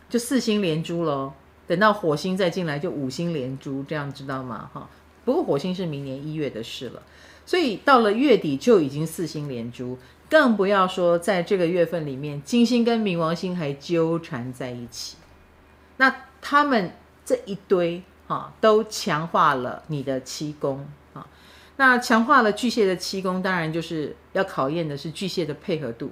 就四星连珠喽。等到火星再进来，就五星连珠，这样知道吗？哈，不过火星是明年一月的事了。所以到了月底就已经四星连珠，更不要说在这个月份里面，金星跟冥王星还纠缠在一起。那他们这一堆啊，都强化了你的七宫啊。那强化了巨蟹的七宫，当然就是要考验的是巨蟹的配合度。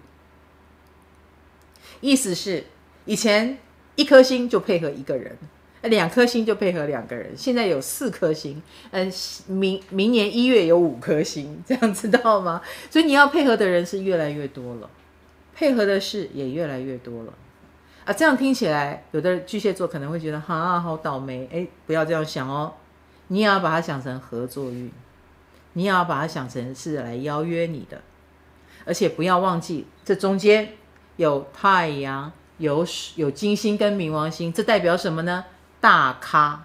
意思是以前一颗星就配合一个人。两颗星就配合两个人，现在有四颗星，嗯，明明年一月有五颗星，这样知道吗？所以你要配合的人是越来越多了，配合的事也越来越多了，啊，这样听起来，有的巨蟹座可能会觉得哈，好倒霉，哎，不要这样想哦，你也要把它想成合作运，你也要把它想成是来邀约你的，而且不要忘记这中间有太阳，有有金星跟冥王星，这代表什么呢？大咖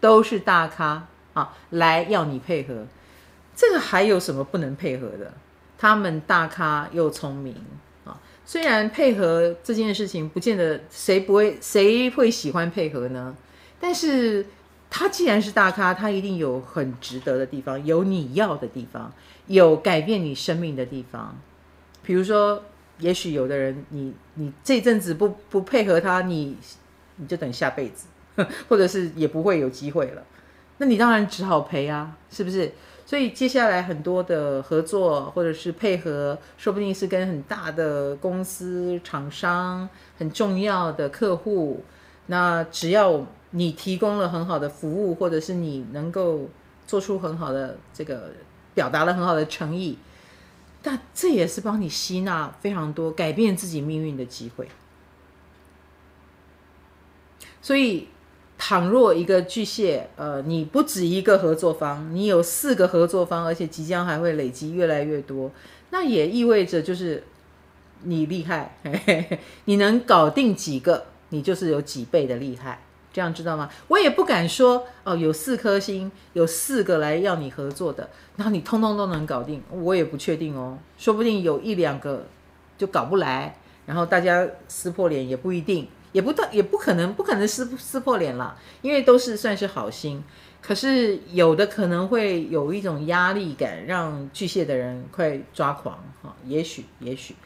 都是大咖啊，来要你配合，这个还有什么不能配合的？他们大咖又聪明啊，虽然配合这件事情不见得谁不会谁会喜欢配合呢，但是他既然是大咖，他一定有很值得的地方，有你要的地方，有改变你生命的地方。比如说，也许有的人你，你这阵子不不配合他，你你就等下辈子，或者是也不会有机会了。那你当然只好赔啊，是不是？所以接下来很多的合作或者是配合，说不定是跟很大的公司、厂商、很重要的客户。那只要你提供了很好的服务，或者是你能够做出很好的这个表达了很好的诚意，但这也是帮你吸纳非常多改变自己命运的机会。所以，倘若一个巨蟹，呃，你不止一个合作方，你有四个合作方，而且即将还会累积越来越多，那也意味着就是你厉害，嘿嘿嘿，你能搞定几个，你就是有几倍的厉害。这样知道吗？我也不敢说哦，有四颗星，有四个来要你合作的，然后你通通都能搞定，我也不确定哦。说不定有一两个就搞不来，然后大家撕破脸也不一定，也不到也不可能，不可能撕撕破脸了，因为都是算是好心。可是有的可能会有一种压力感，让巨蟹的人快抓狂哈。也许也许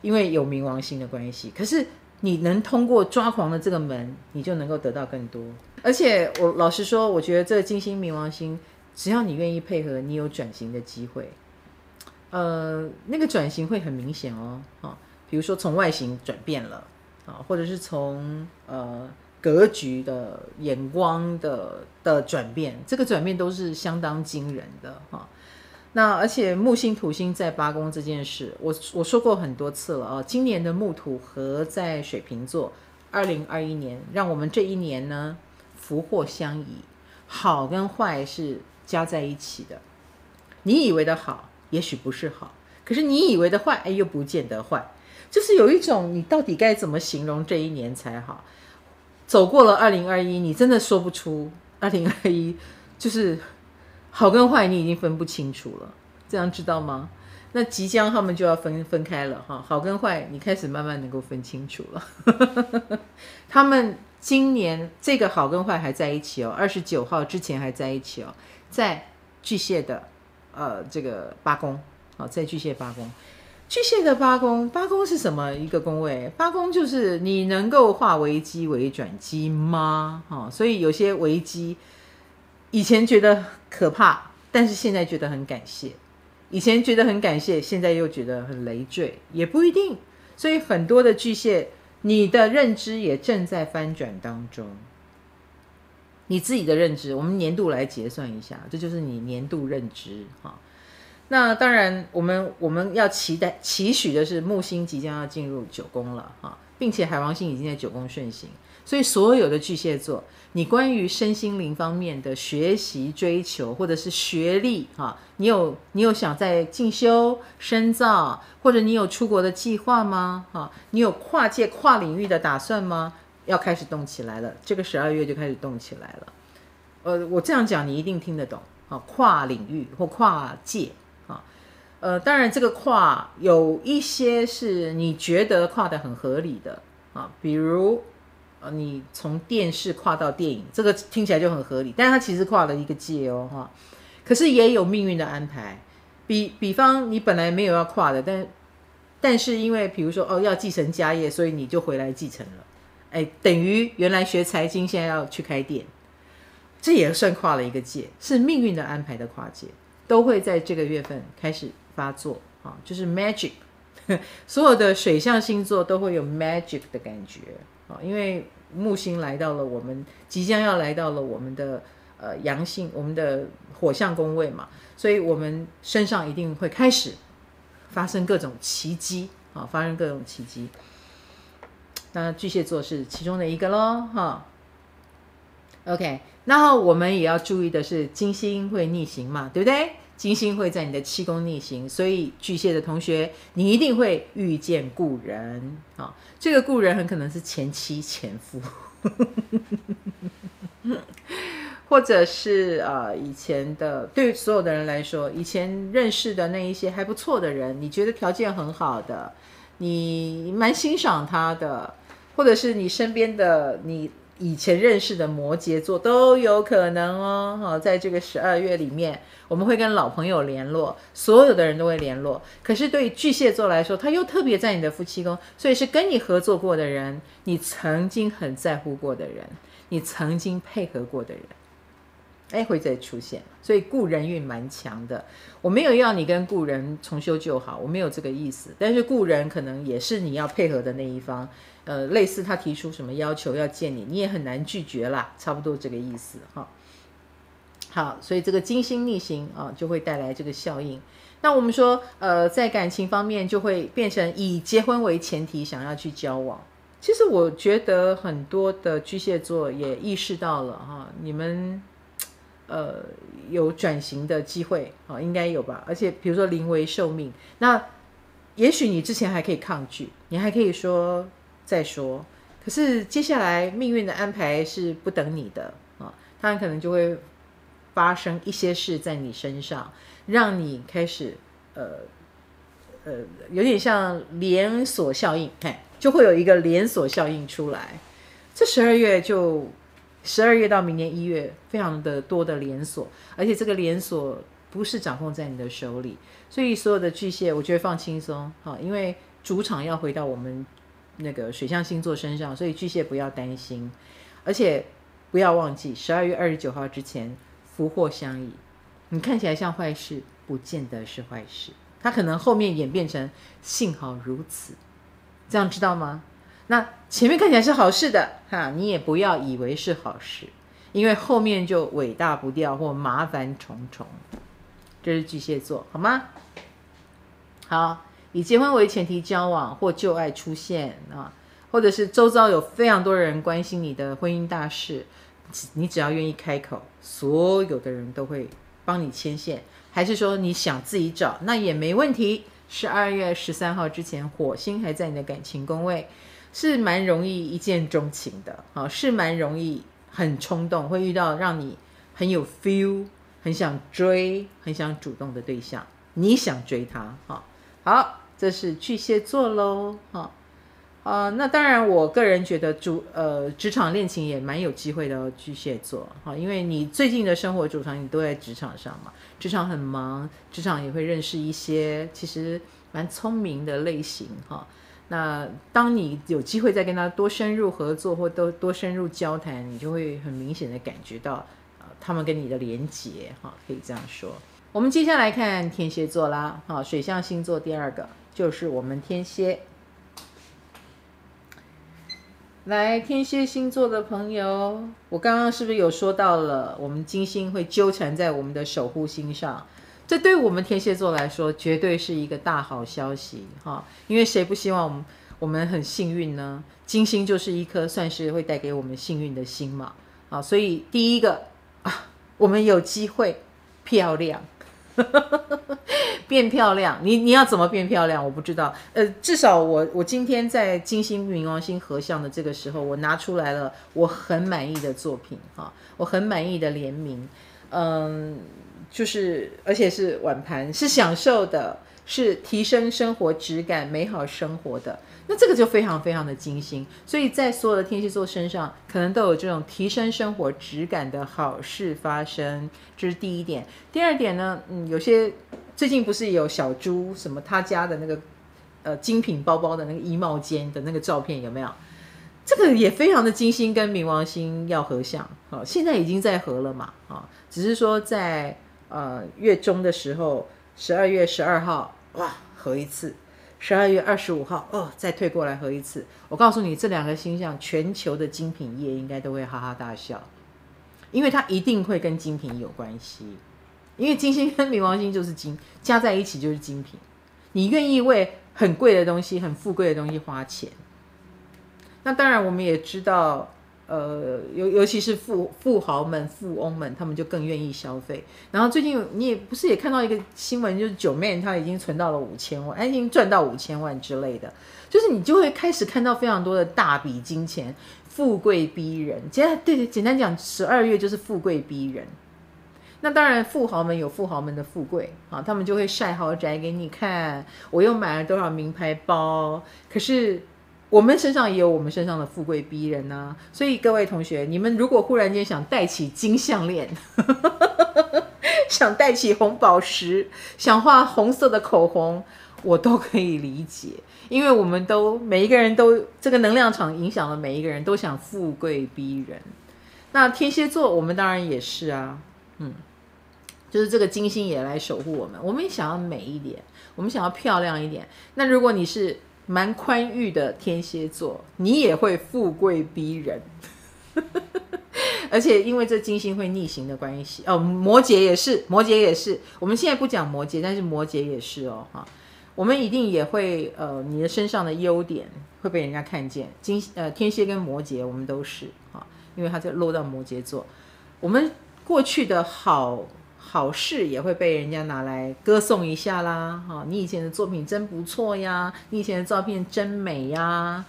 因为有冥王星的关系，可是。你能通过抓狂的这个门，你就能够得到更多。而且我老实说，我觉得这个金星冥王星，只要你愿意配合，你有转型的机会。呃，那个转型会很明显哦，啊，比如说从外形转变了啊，或者是从呃格局的眼光的的转变，这个转变都是相当惊人的哈。那而且木星土星在八宫这件事，我我说过很多次了啊。今年的木土合在水瓶座，二零二一年，让我们这一年呢福祸相依，好跟坏是加在一起的。你以为的好，也许不是好；可是你以为的坏，哎，又不见得坏。就是有一种，你到底该怎么形容这一年才好？走过了二零二一，你真的说不出二零二一就是。好跟坏，你已经分不清楚了，这样知道吗？那即将他们就要分分开了哈。好跟坏，你开始慢慢能够分清楚了。他们今年这个好跟坏还在一起哦，二十九号之前还在一起哦，在巨蟹的呃这个八宫，好，在巨蟹八宫，巨蟹的八宫，八宫是什么一个宫位？八宫就是你能够化危机为转机吗？哈，所以有些危机。以前觉得可怕，但是现在觉得很感谢。以前觉得很感谢，现在又觉得很累赘，也不一定。所以很多的巨蟹，你的认知也正在翻转当中。你自己的认知，我们年度来结算一下，这就是你年度认知哈。那当然，我们我们要期待期许的是木星即将要进入九宫了哈，并且海王星已经在九宫顺行。所以，所有的巨蟹座，你关于身心灵方面的学习、追求，或者是学历，哈，你有你有想在进修、深造，或者你有出国的计划吗？哈，你有跨界、跨领域的打算吗？要开始动起来了，这个十二月就开始动起来了。呃，我这样讲你一定听得懂，啊，跨领域或跨界，啊，呃，当然这个跨有一些是你觉得跨得很合理的，啊，比如。呃，你从电视跨到电影，这个听起来就很合理，但是它其实跨了一个界哦，哈。可是也有命运的安排，比比方你本来没有要跨的，但但是因为比如说哦要继承家业，所以你就回来继承了，哎，等于原来学财经现在要去开店，这也算跨了一个界，是命运的安排的跨界，都会在这个月份开始发作啊，就是 magic，所有的水象星座都会有 magic 的感觉。啊，因为木星来到了我们即将要来到了我们的呃阳性，我们的火象宫位嘛，所以我们身上一定会开始发生各种奇迹啊，发生各种奇迹。那巨蟹座是其中的一个喽，哈。OK，然后我们也要注意的是，金星会逆行嘛，对不对？金星会在你的七宫逆行，所以巨蟹的同学，你一定会遇见故人啊！这个故人很可能是前妻、前夫，或者是呃以前的，对所有的人来说，以前认识的那一些还不错的人，你觉得条件很好的，你蛮欣赏他的，或者是你身边的你以前认识的摩羯座都有可能哦。哈，在这个十二月里面，我们会跟老朋友联络，所有的人都会联络。可是对于巨蟹座来说，他又特别在你的夫妻宫，所以是跟你合作过的人，你曾经很在乎过的人，你曾经配合过的人。哎，会再出现，所以故人运蛮强的。我没有要你跟故人重修旧好，我没有这个意思。但是故人可能也是你要配合的那一方，呃，类似他提出什么要求要见你，你也很难拒绝啦，差不多这个意思哈。好，所以这个金星逆行啊，就会带来这个效应。那我们说，呃，在感情方面就会变成以结婚为前提想要去交往。其实我觉得很多的巨蟹座也意识到了哈，你们。呃，有转型的机会啊、应该有吧。而且比如说临危受命，那也许你之前还可以抗拒，你还可以说再说。可是接下来命运的安排是不等你的啊、哦，当然可能就会发生一些事在你身上，让你开始呃呃，有点像连锁效应，哎，就会有一个连锁效应出来。这十二月就。十二月到明年一月，非常的多的连锁，而且这个连锁不是掌控在你的手里，所以所有的巨蟹，我觉得放轻松，好，因为主场要回到我们那个水象星座身上，所以巨蟹不要担心，而且不要忘记十二月二十九号之前福祸相依，你看起来像坏事，不见得是坏事，它可能后面演变成幸好如此，这样知道吗？那前面看起来是好事的哈，你也不要以为是好事，因为后面就尾大不掉或麻烦重重。这是巨蟹座，好吗？好，以结婚为前提交往或旧爱出现啊，或者是周遭有非常多人关心你的婚姻大事，你只要愿意开口，所有的人都会帮你牵线。还是说你想自己找，那也没问题。十二月十三号之前，火星还在你的感情宫位。是蛮容易一见钟情的，啊，是蛮容易很冲动，会遇到让你很有 feel、很想追、很想主动的对象，你想追他，哈，好，这是巨蟹座喽，哈，啊，那当然，我个人觉得主呃职场恋情也蛮有机会的哦，巨蟹座，哈，因为你最近的生活主场你都在职场上嘛，职场很忙，职场也会认识一些其实蛮聪明的类型，哈。那当你有机会再跟他多深入合作或多多深入交谈，你就会很明显的感觉到，呃，他们跟你的连结，哈，可以这样说。我们接下来看天蝎座啦，哈，水象星座第二个就是我们天蝎。来，天蝎星座的朋友，我刚刚是不是有说到了，我们金星会纠缠在我们的守护星上？这对我们天蝎座来说，绝对是一个大好消息哈！因为谁不希望我们我们很幸运呢？金星就是一颗算是会带给我们幸运的星嘛啊！所以第一个啊，我们有机会漂亮，变漂亮。你你要怎么变漂亮？我不知道。呃，至少我我今天在金星冥王星合相的这个时候，我拿出来了我很满意的作品哈，我很满意的联名，嗯。就是，而且是碗盘，是享受的，是提升生活质感、美好生活的。那这个就非常非常的精心，所以在所有的天蝎座身上，可能都有这种提升生活质感的好事发生。这是第一点。第二点呢，嗯，有些最近不是有小猪什么他家的那个呃精品包包的那个衣帽间的那个照片有没有？这个也非常的精心，跟冥王星要合相，好，现在已经在合了嘛，啊，只是说在。呃，月中的时候，十二月十二号，哇，合一次；十二月二十五号，哦，再退过来合一次。我告诉你，这两个星象，全球的精品业应该都会哈哈大笑，因为它一定会跟精品有关系。因为金星跟冥王星就是金，加在一起就是精品。你愿意为很贵的东西、很富贵的东西花钱？那当然，我们也知道。呃，尤尤其是富富豪们、富翁们，他们就更愿意消费。然后最近你也不是也看到一个新闻，就是 Joeman 他已经存到了五千万，已经赚到五千万之类的。就是你就会开始看到非常多的大笔金钱，富贵逼人。简单对，简单讲，十二月就是富贵逼人。那当然，富豪们有富豪们的富贵啊，他们就会晒豪宅给你看，我又买了多少名牌包。可是。我们身上也有我们身上的富贵逼人呐。所以各位同学，你们如果忽然间想戴起金项链，想戴起红宝石，想画红色的口红，我都可以理解，因为我们都每一个人都这个能量场影响了每一个人都想富贵逼人。那天蝎座，我们当然也是啊，嗯，就是这个金星也来守护我们。我们也想要美一点，我们想要漂亮一点。那如果你是蛮宽裕的天蝎座，你也会富贵逼人。而且因为这金星会逆行的关系哦，摩羯也是，摩羯也是。我们现在不讲摩羯，但是摩羯也是哦，哈，我们一定也会呃，你的身上的优点会被人家看见。金呃，天蝎跟摩羯，我们都是哈。因为他在落到摩羯座，我们过去的好好事也会被人家拿来歌颂一下啦。哈，你以前的作品真不错呀，你以前的照片真美呀。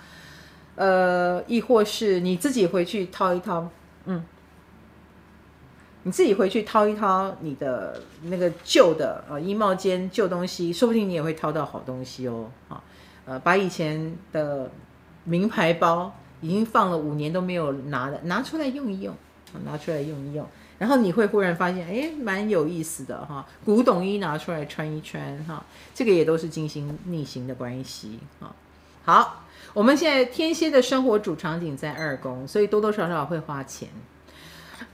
呃，亦或是你自己回去掏一掏，嗯，你自己回去掏一掏你的那个旧的呃衣帽间旧东西，说不定你也会掏到好东西哦。哈，呃，把以前的名牌包。已经放了五年都没有拿的，拿出来用一用，拿出来用一用，然后你会忽然发现，哎，蛮有意思的哈。古董衣拿出来穿一穿哈，这个也都是金星逆行的关系哈。好，我们现在天蝎的生活主场景在二宫，所以多多少少会花钱。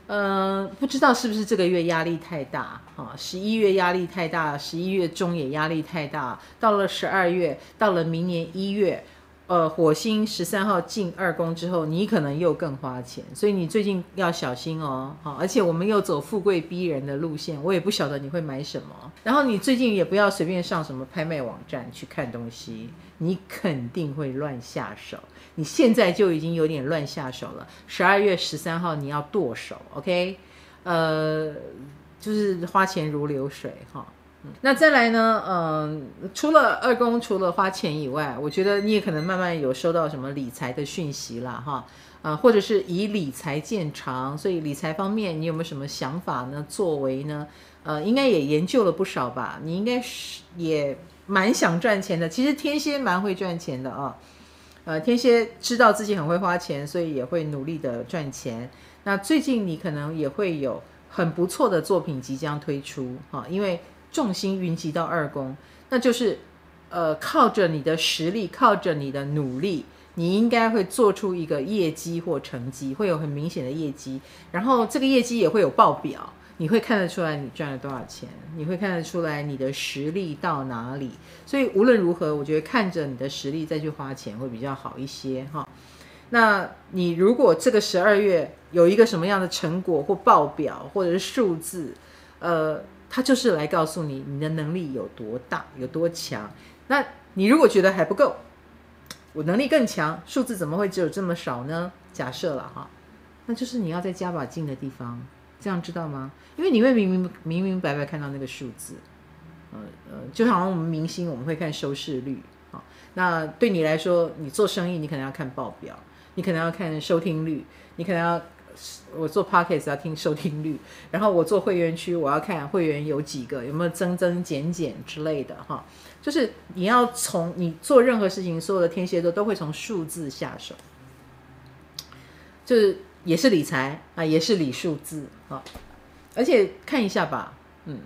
嗯、不知道是不是这个月压力太大哈？十一月压力太大，十一月中也压力太大，到了十二月，到了明年一月。呃，火星十三号进二宫之后，你可能又更花钱，所以你最近要小心哦。好，而且我们又走富贵逼人的路线，我也不晓得你会买什么。然后你最近也不要随便上什么拍卖网站去看东西，你肯定会乱下手。你现在就已经有点乱下手了。十二月十三号你要剁手，OK？呃，就是花钱如流水哈。那再来呢？嗯，除了二宫，除了花钱以外，我觉得你也可能慢慢有收到什么理财的讯息了哈。啊，或者是以理财见长，所以理财方面你有没有什么想法呢？作为呢？呃，应该也研究了不少吧？你应该是也蛮想赚钱的。其实天蝎蛮会赚钱的啊。呃，天蝎知道自己很会花钱，所以也会努力的赚钱。那最近你可能也会有很不错的作品即将推出哈，因为。重心云集到二宫，那就是，呃，靠着你的实力，靠着你的努力，你应该会做出一个业绩或成绩，会有很明显的业绩。然后这个业绩也会有报表，你会看得出来你赚了多少钱，你会看得出来你的实力到哪里。所以无论如何，我觉得看着你的实力再去花钱会比较好一些哈。那你如果这个十二月有一个什么样的成果或报表或者是数字，呃。他就是来告诉你你的能力有多大，有多强。那你如果觉得还不够，我能力更强，数字怎么会只有这么少呢？假设了哈，那就是你要再加把劲的地方，这样知道吗？因为你会明明明明白白看到那个数字，呃呃，就好像我们明星我们会看收视率啊，那对你来说，你做生意你可能要看报表，你可能要看收听率，你可能要。我做 podcast 要听收听率，然后我做会员区，我要看会员有几个，有没有增增减减之类的哈。就是你要从你做任何事情，所有的天蝎座都会从数字下手，就是也是理财啊，也是理数字啊，而且看一下吧，嗯，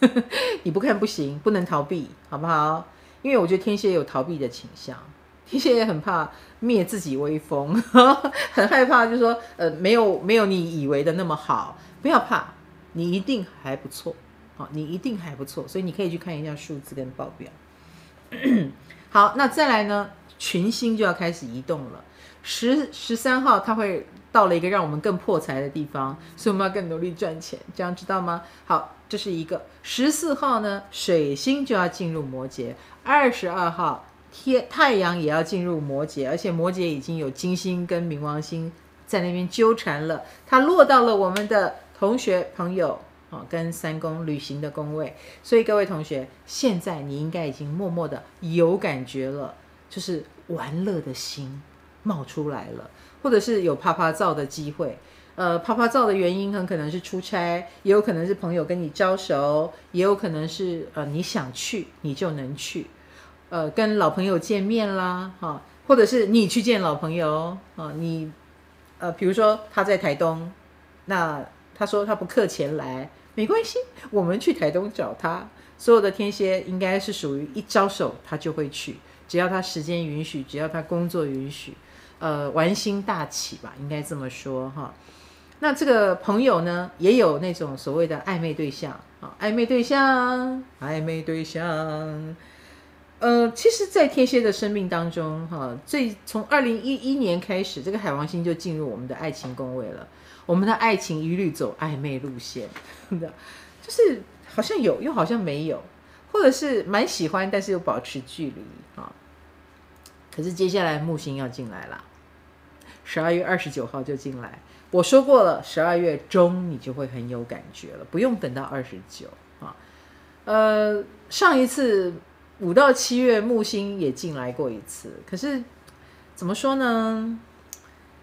你不看不行，不能逃避，好不好？因为我觉得天蝎有逃避的倾向。天蝎也很怕灭自己威风，很害怕，就是说，呃，没有没有你以为的那么好。不要怕，你一定还不错，好，你一定还不错。所以你可以去看一下数字跟报表。好，那再来呢，群星就要开始移动了。十十三号，它会到了一个让我们更破财的地方，所以我们要更努力赚钱，这样知道吗？好，这是一个。十四号呢，水星就要进入摩羯。二十二号。天太阳也要进入摩羯，而且摩羯已经有金星跟冥王星在那边纠缠了。它落到了我们的同学朋友啊，跟三宫旅行的宫位。所以各位同学，现在你应该已经默默的有感觉了，就是玩乐的心冒出来了，或者是有啪啪照的机会。呃，啪啪照的原因很可能是出差，也有可能是朋友跟你招手，也有可能是呃你想去你就能去。呃，跟老朋友见面啦，哈，或者是你去见老朋友啊，你呃，比如说他在台东，那他说他不课前来，没关系，我们去台东找他。所有的天蝎应该是属于一招手他就会去，只要他时间允许，只要他工作允许，呃，玩心大起吧，应该这么说哈。那这个朋友呢，也有那种所谓的暧昧对象啊，暧昧对象，暧昧对象。呃，其实，在天蝎的生命当中，哈，最从二零一一年开始，这个海王星就进入我们的爱情宫位了。我们的爱情一律走暧昧路线，的，就是。好像有，又好像没有，或者是蛮喜欢，但是又保持距离啊。可是接下来木星要进来了，十二月二十九号就进来。我说过了，十二月中你就会很有感觉了，不用等到二十九啊。呃，上一次五到七月木星也进来过一次，可是怎么说呢？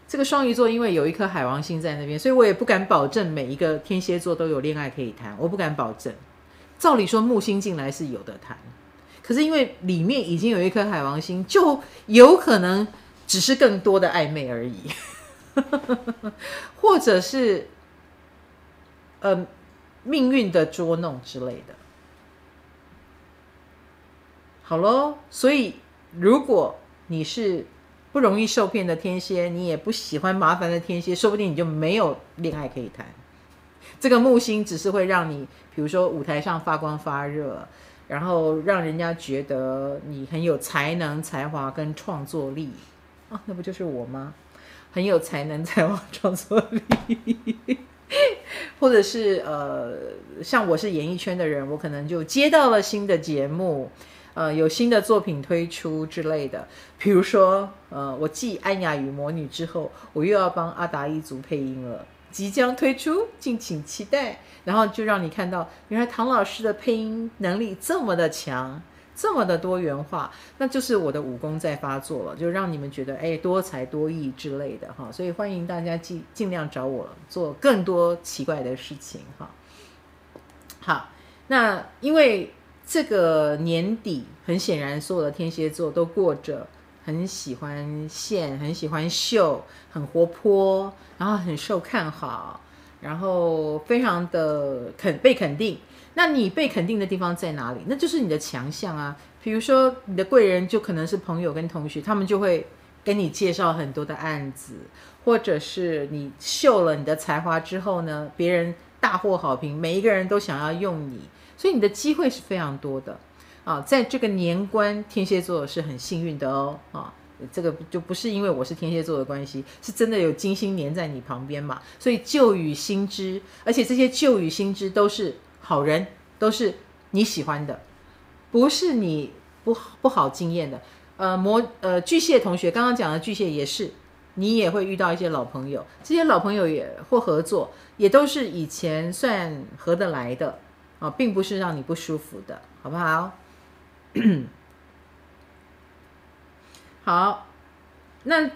这个双鱼座因为有一颗海王星在那边，所以我也不敢保证每一个天蝎座都有恋爱可以谈，我不敢保证。照理说木星进来是有的谈，可是因为里面已经有一颗海王星，就有可能只是更多的暧昧而已，或者是呃命运的捉弄之类的。好喽，所以如果你是。不容易受骗的天蝎，你也不喜欢麻烦的天蝎，说不定你就没有恋爱可以谈。这个木星只是会让你，比如说舞台上发光发热，然后让人家觉得你很有才能、才华跟创作力啊，那不就是我吗？很有才能、才华、创作力，或者是呃，像我是演艺圈的人，我可能就接到了新的节目。呃，有新的作品推出之类的，比如说，呃，我继《安雅与魔女》之后，我又要帮阿达一族配音了，即将推出，敬请期待。然后就让你看到，原来唐老师的配音能力这么的强，这么的多元化，那就是我的武功在发作了，就让你们觉得，哎，多才多艺之类的哈。所以欢迎大家尽尽量找我做更多奇怪的事情哈。好，那因为。这个年底，很显然，所有的天蝎座都过着很喜欢现、很喜欢秀、很活泼，然后很受看好，然后非常的肯被肯定。那你被肯定的地方在哪里？那就是你的强项啊。比如说，你的贵人就可能是朋友跟同学，他们就会跟你介绍很多的案子，或者是你秀了你的才华之后呢，别人大获好评，每一个人都想要用你。所以你的机会是非常多的啊，在这个年关，天蝎座是很幸运的哦啊，这个就不是因为我是天蝎座的关系，是真的有金星黏在你旁边嘛。所以旧与新知，而且这些旧与新知都是好人，都是你喜欢的，不是你不不好经验的。呃，摩呃巨蟹同学刚刚讲的巨蟹也是，你也会遇到一些老朋友，这些老朋友也或合作，也都是以前算合得来的。啊，并不是让你不舒服的，好不好？好，那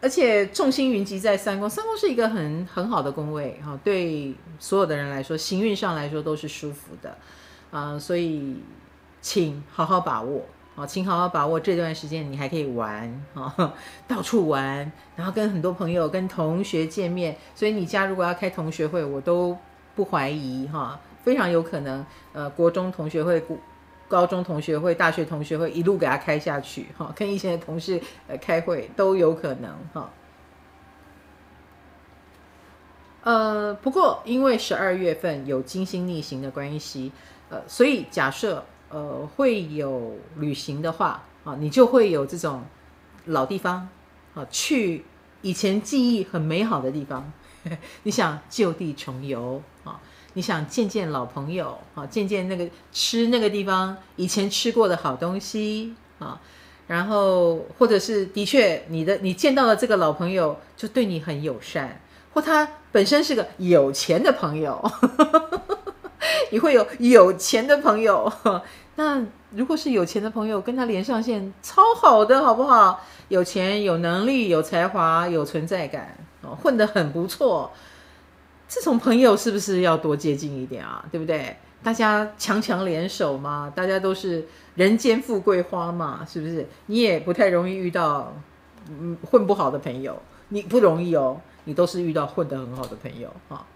而且众星云集在三宫，三宫是一个很很好的宫位，哈，对所有的人来说，行运上来说都是舒服的，啊，所以请好好把握，啊，请好好把握这段时间，你还可以玩，啊，到处玩，然后跟很多朋友、跟同学见面，所以你家如果要开同学会，我都不怀疑，哈。非常有可能，呃，国中同学会、高中同学会、大学同学会一路给他开下去，哈，跟以前的同事呃开会都有可能，哈。呃，不过因为十二月份有金星逆行的关系，呃，所以假设呃会有旅行的话，啊，你就会有这种老地方，啊，去以前记忆很美好的地方，你想就地重游，你想见见老朋友啊，见见那个吃那个地方以前吃过的好东西啊，然后或者是的确你的你见到了这个老朋友就对你很友善，或他本身是个有钱的朋友，你会有有钱的朋友。那如果是有钱的朋友，跟他连上线，超好的，好不好？有钱、有能力、有才华、有存在感，混得很不错。这种朋友是不是要多接近一点啊？对不对？大家强强联手嘛，大家都是人间富贵花嘛，是不是？你也不太容易遇到嗯混不好的朋友，你不容易哦，你都是遇到混得很好的朋友啊，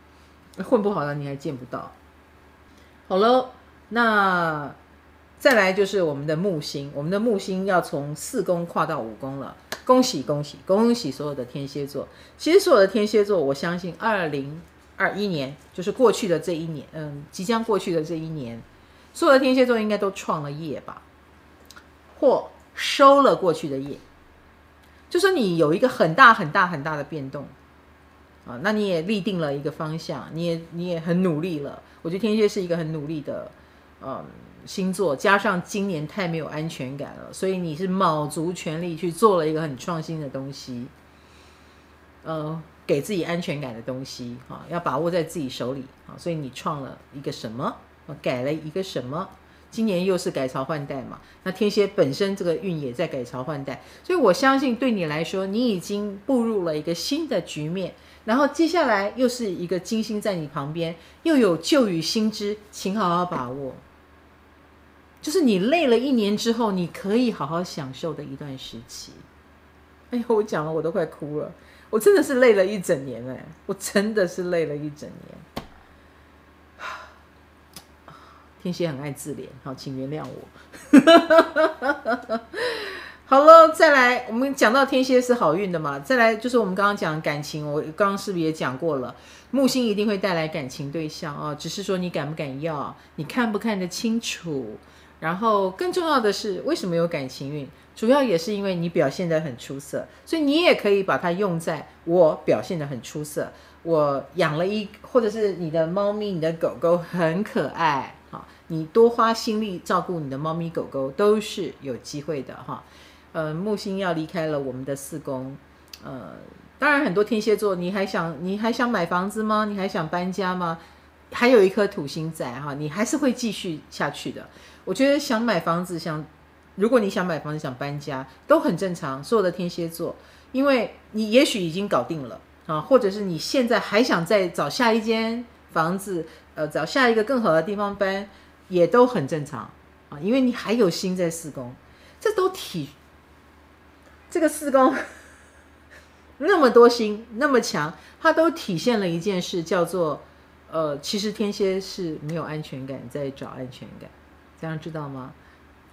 混不好的你还见不到。好了，那再来就是我们的木星，我们的木星要从四宫跨到五宫了，恭喜恭喜恭喜所有的天蝎座！其实所有的天蝎座，我相信二零二一年就是过去的这一年，嗯，即将过去的这一年，所有的天蝎座应该都创了业吧，或收了过去的业，就说你有一个很大很大很大的变动啊，那你也立定了一个方向，你也你也很努力了。我觉得天蝎是一个很努力的，嗯，星座，加上今年太没有安全感了，所以你是卯足全力去做了一个很创新的东西，呃，给自己安全感的东西，哈，要把握在自己手里，啊，所以你创了一个什么，改了一个什么，今年又是改朝换代嘛，那天蝎本身这个运也在改朝换代，所以我相信对你来说，你已经步入了一个新的局面。然后接下来又是一个金星在你旁边，又有旧与新知，请好好把握。就是你累了一年之后，你可以好好享受的一段时期。哎呦，我讲了我都快哭了，我真的是累了一整年哎，我真的是累了一整年。天蝎很爱自怜，好，请原谅我。好了，再来，我们讲到天蝎是好运的嘛，再来就是我们刚刚讲感情，我刚刚是不是也讲过了？木星一定会带来感情对象啊，只是说你敢不敢要，你看不看得清楚。然后更重要的是，为什么有感情运？主要也是因为你表现得很出色，所以你也可以把它用在我表现得很出色，我养了一，或者是你的猫咪、你的狗狗很可爱，哈，你多花心力照顾你的猫咪狗狗都是有机会的哈。呃，木星要离开了我们的四宫，呃，当然很多天蝎座，你还想你还想买房子吗？你还想搬家吗？还有一颗土星在哈，你还是会继续下去的。我觉得想买房子，想如果你想买房子想搬家都很正常，所有的天蝎座，因为你也许已经搞定了啊，或者是你现在还想再找下一间房子，呃，找下一个更好的地方搬，也都很正常啊，因为你还有星在四宫，这都体。这个四宫 那么多星那么强，它都体现了一件事，叫做呃，其实天蝎是没有安全感，在找安全感，这样知道吗？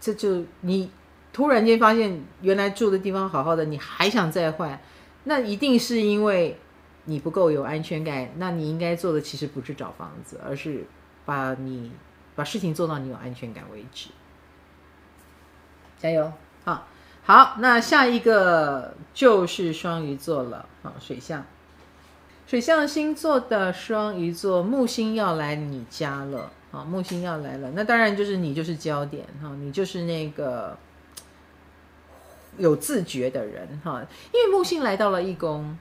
这就你突然间发现原来住的地方好好的，你还想再换，那一定是因为你不够有安全感。那你应该做的其实不是找房子，而是把你把事情做到你有安全感为止。加油，好。好，那下一个就是双鱼座了。好，水象，水象星座的双鱼座，木星要来你家了。好，木星要来了，那当然就是你就是焦点哈，你就是那个有自觉的人哈。因为木星来到了一宫，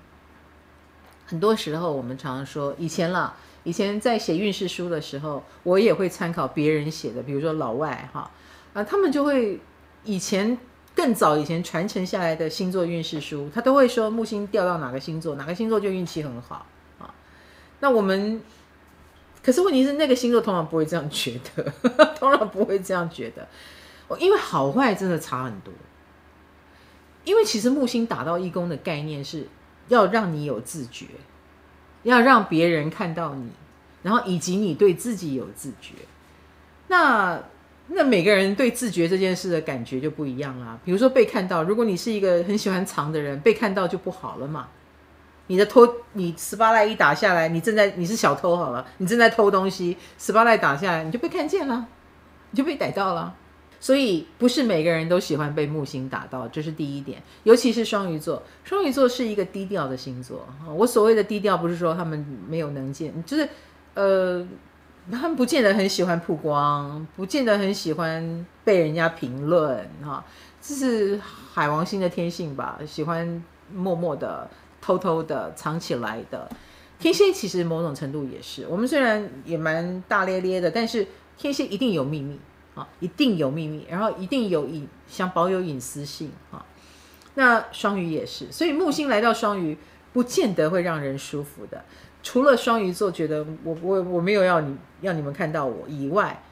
很多时候我们常常说，以前了，以前在写运势书的时候，我也会参考别人写的，比如说老外哈啊，他们就会以前。更早以前传承下来的星座运势书，他都会说木星掉到哪个星座，哪个星座就运气很好啊。那我们，可是问题是那个星座通常不会这样觉得，通常不会这样觉得，因为好坏真的差很多。因为其实木星打到一宫的概念是要让你有自觉，要让别人看到你，然后以及你对自己有自觉。那。那每个人对自觉这件事的感觉就不一样啦。比如说被看到，如果你是一个很喜欢藏的人，被看到就不好了嘛。你的偷，你十八赖一打下来，你正在你是小偷好了，你正在偷东西，十八赖打下来，你就被看见了，你就被逮到了。所以不是每个人都喜欢被木星打到，这是第一点。尤其是双鱼座，双鱼座是一个低调的星座。我所谓的低调，不是说他们没有能见，就是呃。他们不见得很喜欢曝光，不见得很喜欢被人家评论，哈，这是海王星的天性吧？喜欢默默的、偷偷的藏起来的。天蝎其实某种程度也是，我们虽然也蛮大咧咧的，但是天蝎一定有秘密啊，一定有秘密，然后一定有隐，想保有隐私性啊。那双鱼也是，所以木星来到双鱼，不见得会让人舒服的。除了双鱼座觉得我我我没有要你要你们看到我以外，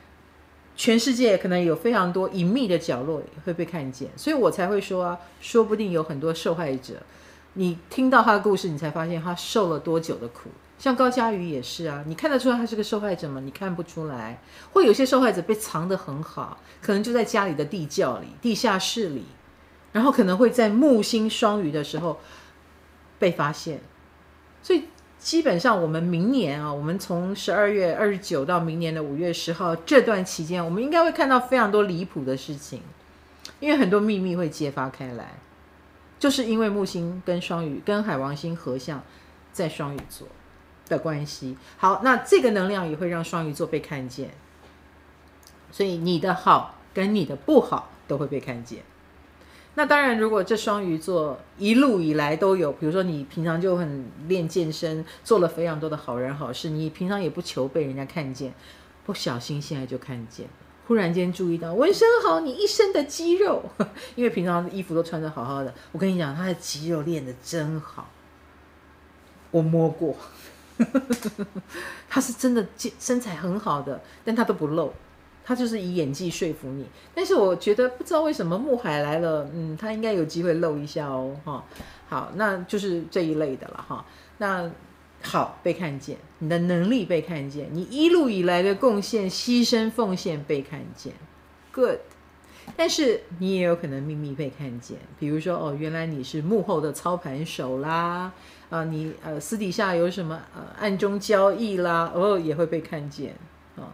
全世界可能有非常多隐秘的角落会被看见，所以我才会说啊，说不定有很多受害者，你听到他的故事，你才发现他受了多久的苦。像高嘉瑜也是啊，你看得出来他是个受害者吗？你看不出来。或有些受害者被藏得很好，可能就在家里的地窖里、地下室里，然后可能会在木星双鱼的时候被发现。所以基本上，我们明年啊，我们从十二月二十九到明年的五月十号这段期间，我们应该会看到非常多离谱的事情，因为很多秘密会揭发开来，就是因为木星跟双鱼跟海王星合相在双鱼座。的关系好，那这个能量也会让双鱼座被看见，所以你的好跟你的不好都会被看见。那当然，如果这双鱼座一路以来都有，比如说你平常就很练健身，做了非常多的好人好事，你平常也不求被人家看见，不小心现在就看见，忽然间注意到纹身好，你一身的肌肉，因为平常衣服都穿得好好的，我跟你讲，他的肌肉练得真好，我摸过。他是真的身材很好的，但他都不露，他就是以演技说服你。但是我觉得不知道为什么木海来了，嗯，他应该有机会露一下哦，哈。好，那就是这一类的了，哈。那好，被看见，你的能力被看见，你一路以来的贡献、牺牲、奉献被看见，good。但是你也有可能秘密被看见，比如说哦，原来你是幕后的操盘手啦。啊，你呃私底下有什么呃暗中交易啦，偶尔也会被看见啊。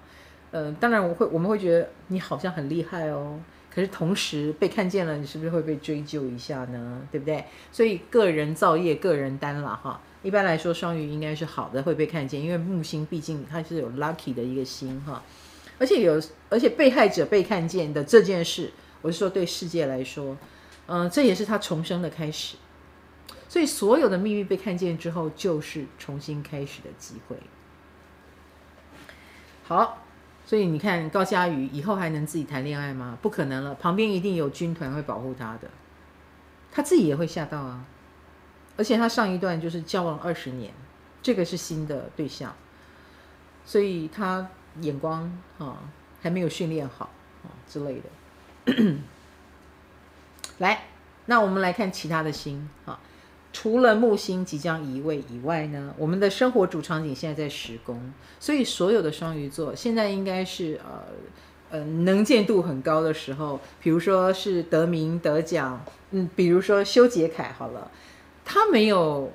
呃，当然我会我们会觉得你好像很厉害哦，可是同时被看见了，你是不是会被追究一下呢？对不对？所以个人造业，个人担了哈。一般来说，双鱼应该是好的，会被看见，因为木星毕竟它是有 lucky 的一个星哈。而且有，而且被害者被看见的这件事，我是说对世界来说，嗯、呃，这也是他重生的开始。所以，所有的秘密被看见之后，就是重新开始的机会。好，所以你看高嘉瑜以后还能自己谈恋爱吗？不可能了，旁边一定有军团会保护他的，他自己也会吓到啊。而且他上一段就是交往二十年，这个是新的对象，所以他眼光啊还没有训练好啊之类的。来，那我们来看其他的星啊。除了木星即将移位以外呢，我们的生活主场景现在在十宫，所以所有的双鱼座现在应该是呃呃能见度很高的时候，比如说是得名得奖，嗯，比如说修杰楷好了，他没有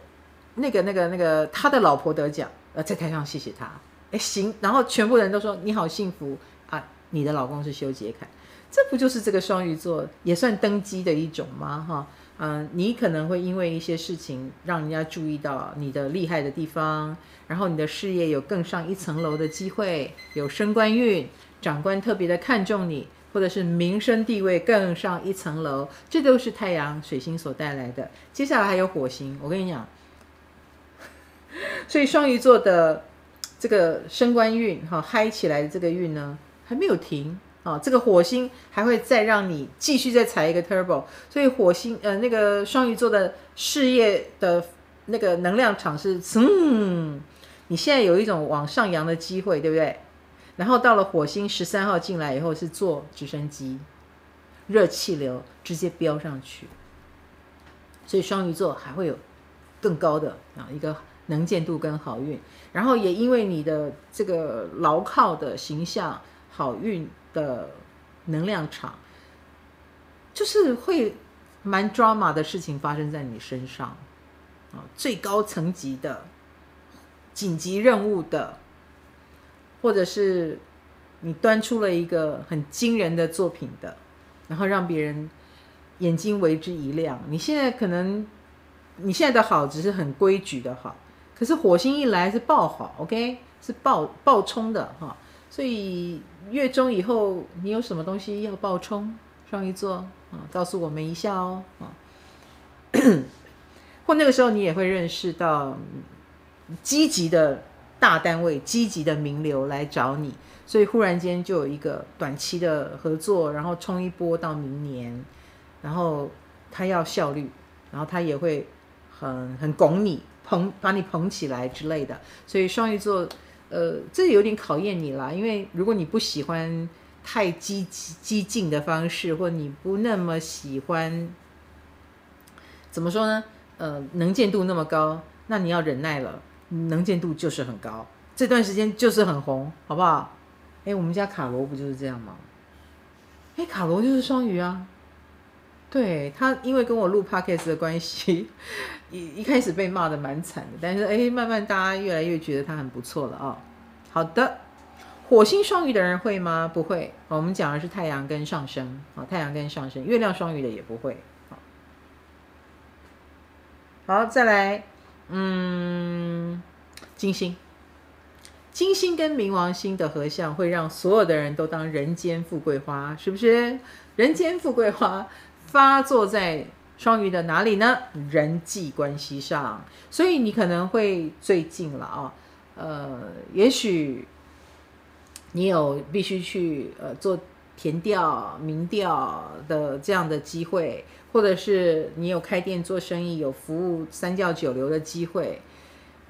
那个那个那个他的老婆得奖，呃，在台上谢谢他，哎行，然后全部人都说你好幸福啊，你的老公是修杰楷，这不就是这个双鱼座也算登基的一种吗？哈。嗯，你可能会因为一些事情让人家注意到你的厉害的地方，然后你的事业有更上一层楼的机会，有升官运，长官特别的看重你，或者是名声地位更上一层楼，这都是太阳水星所带来的。接下来还有火星，我跟你讲，所以双鱼座的这个升官运哈嗨起来的这个运呢还没有停。啊、哦，这个火星还会再让你继续再踩一个 turbo，所以火星呃那个双鱼座的事业的那个能量场是，嗯，你现在有一种往上扬的机会，对不对？然后到了火星十三号进来以后是坐直升机，热气流直接飙上去，所以双鱼座还会有更高的啊一个能见度跟好运，然后也因为你的这个牢靠的形象好运。的能量场，就是会蛮 drama 的事情发生在你身上啊，最高层级的紧急任务的，或者是你端出了一个很惊人的作品的，然后让别人眼睛为之一亮。你现在可能你现在的好只是很规矩的好，可是火星一来是爆好，OK，是爆爆冲的哈。所以月中以后，你有什么东西要爆冲？双鱼座啊，告诉我们一下哦啊。或那个时候，你也会认识到积极的大单位、积极的名流来找你，所以忽然间就有一个短期的合作，然后冲一波到明年，然后他要效率，然后他也会很很拱你、捧把你捧起来之类的。所以双鱼座。呃，这有点考验你啦，因为如果你不喜欢太激激进的方式，或你不那么喜欢，怎么说呢？呃，能见度那么高，那你要忍耐了。能见度就是很高，这段时间就是很红，好不好？哎，我们家卡罗不就是这样吗？哎，卡罗就是双鱼啊。对，他，因为跟我录 podcast 的关系，一一开始被骂得蛮惨的，但是哎，慢慢大家越来越觉得他很不错了啊、好的，火星双鱼的人会吗？不会。我们讲的是太阳跟上升啊，太阳跟上升，月亮双鱼的也不会。好，再来，嗯，金星，金星跟冥王星的合相会让所有的人都当人间富贵花，是不是？人间富贵花。发作在双鱼的哪里呢？人际关系上，所以你可能会最近了啊，呃，也许你有必须去呃做填调、民调的这样的机会，或者是你有开店做生意、有服务三教九流的机会。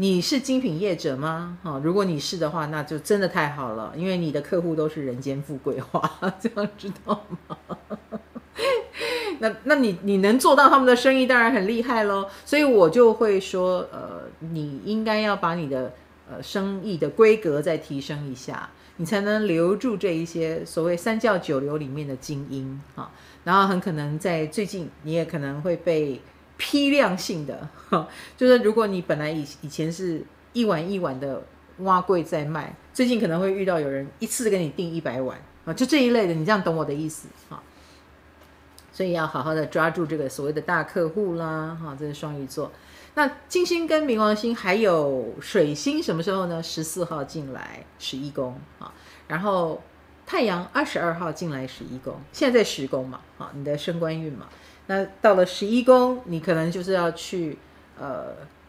你是精品业者吗？啊，如果你是的话，那就真的太好了，因为你的客户都是人间富贵花，这样知道吗？那那你你能做到他们的生意，当然很厉害喽。所以我就会说，呃，你应该要把你的呃生意的规格再提升一下，你才能留住这一些所谓三教九流里面的精英啊。然后很可能在最近，你也可能会被批量性的，就是如果你本来以以前是一碗一碗的碗粿在卖，最近可能会遇到有人一次给你订一百碗啊，就这一类的，你这样懂我的意思啊？所以要好好的抓住这个所谓的大客户啦，哈，这是双鱼座。那金星跟冥王星还有水星什么时候呢？十四号进来十一宫啊，然后太阳二十二号进来十一宫，现在在十宫嘛，啊，你的升官运嘛。那到了十一宫，你可能就是要去呃。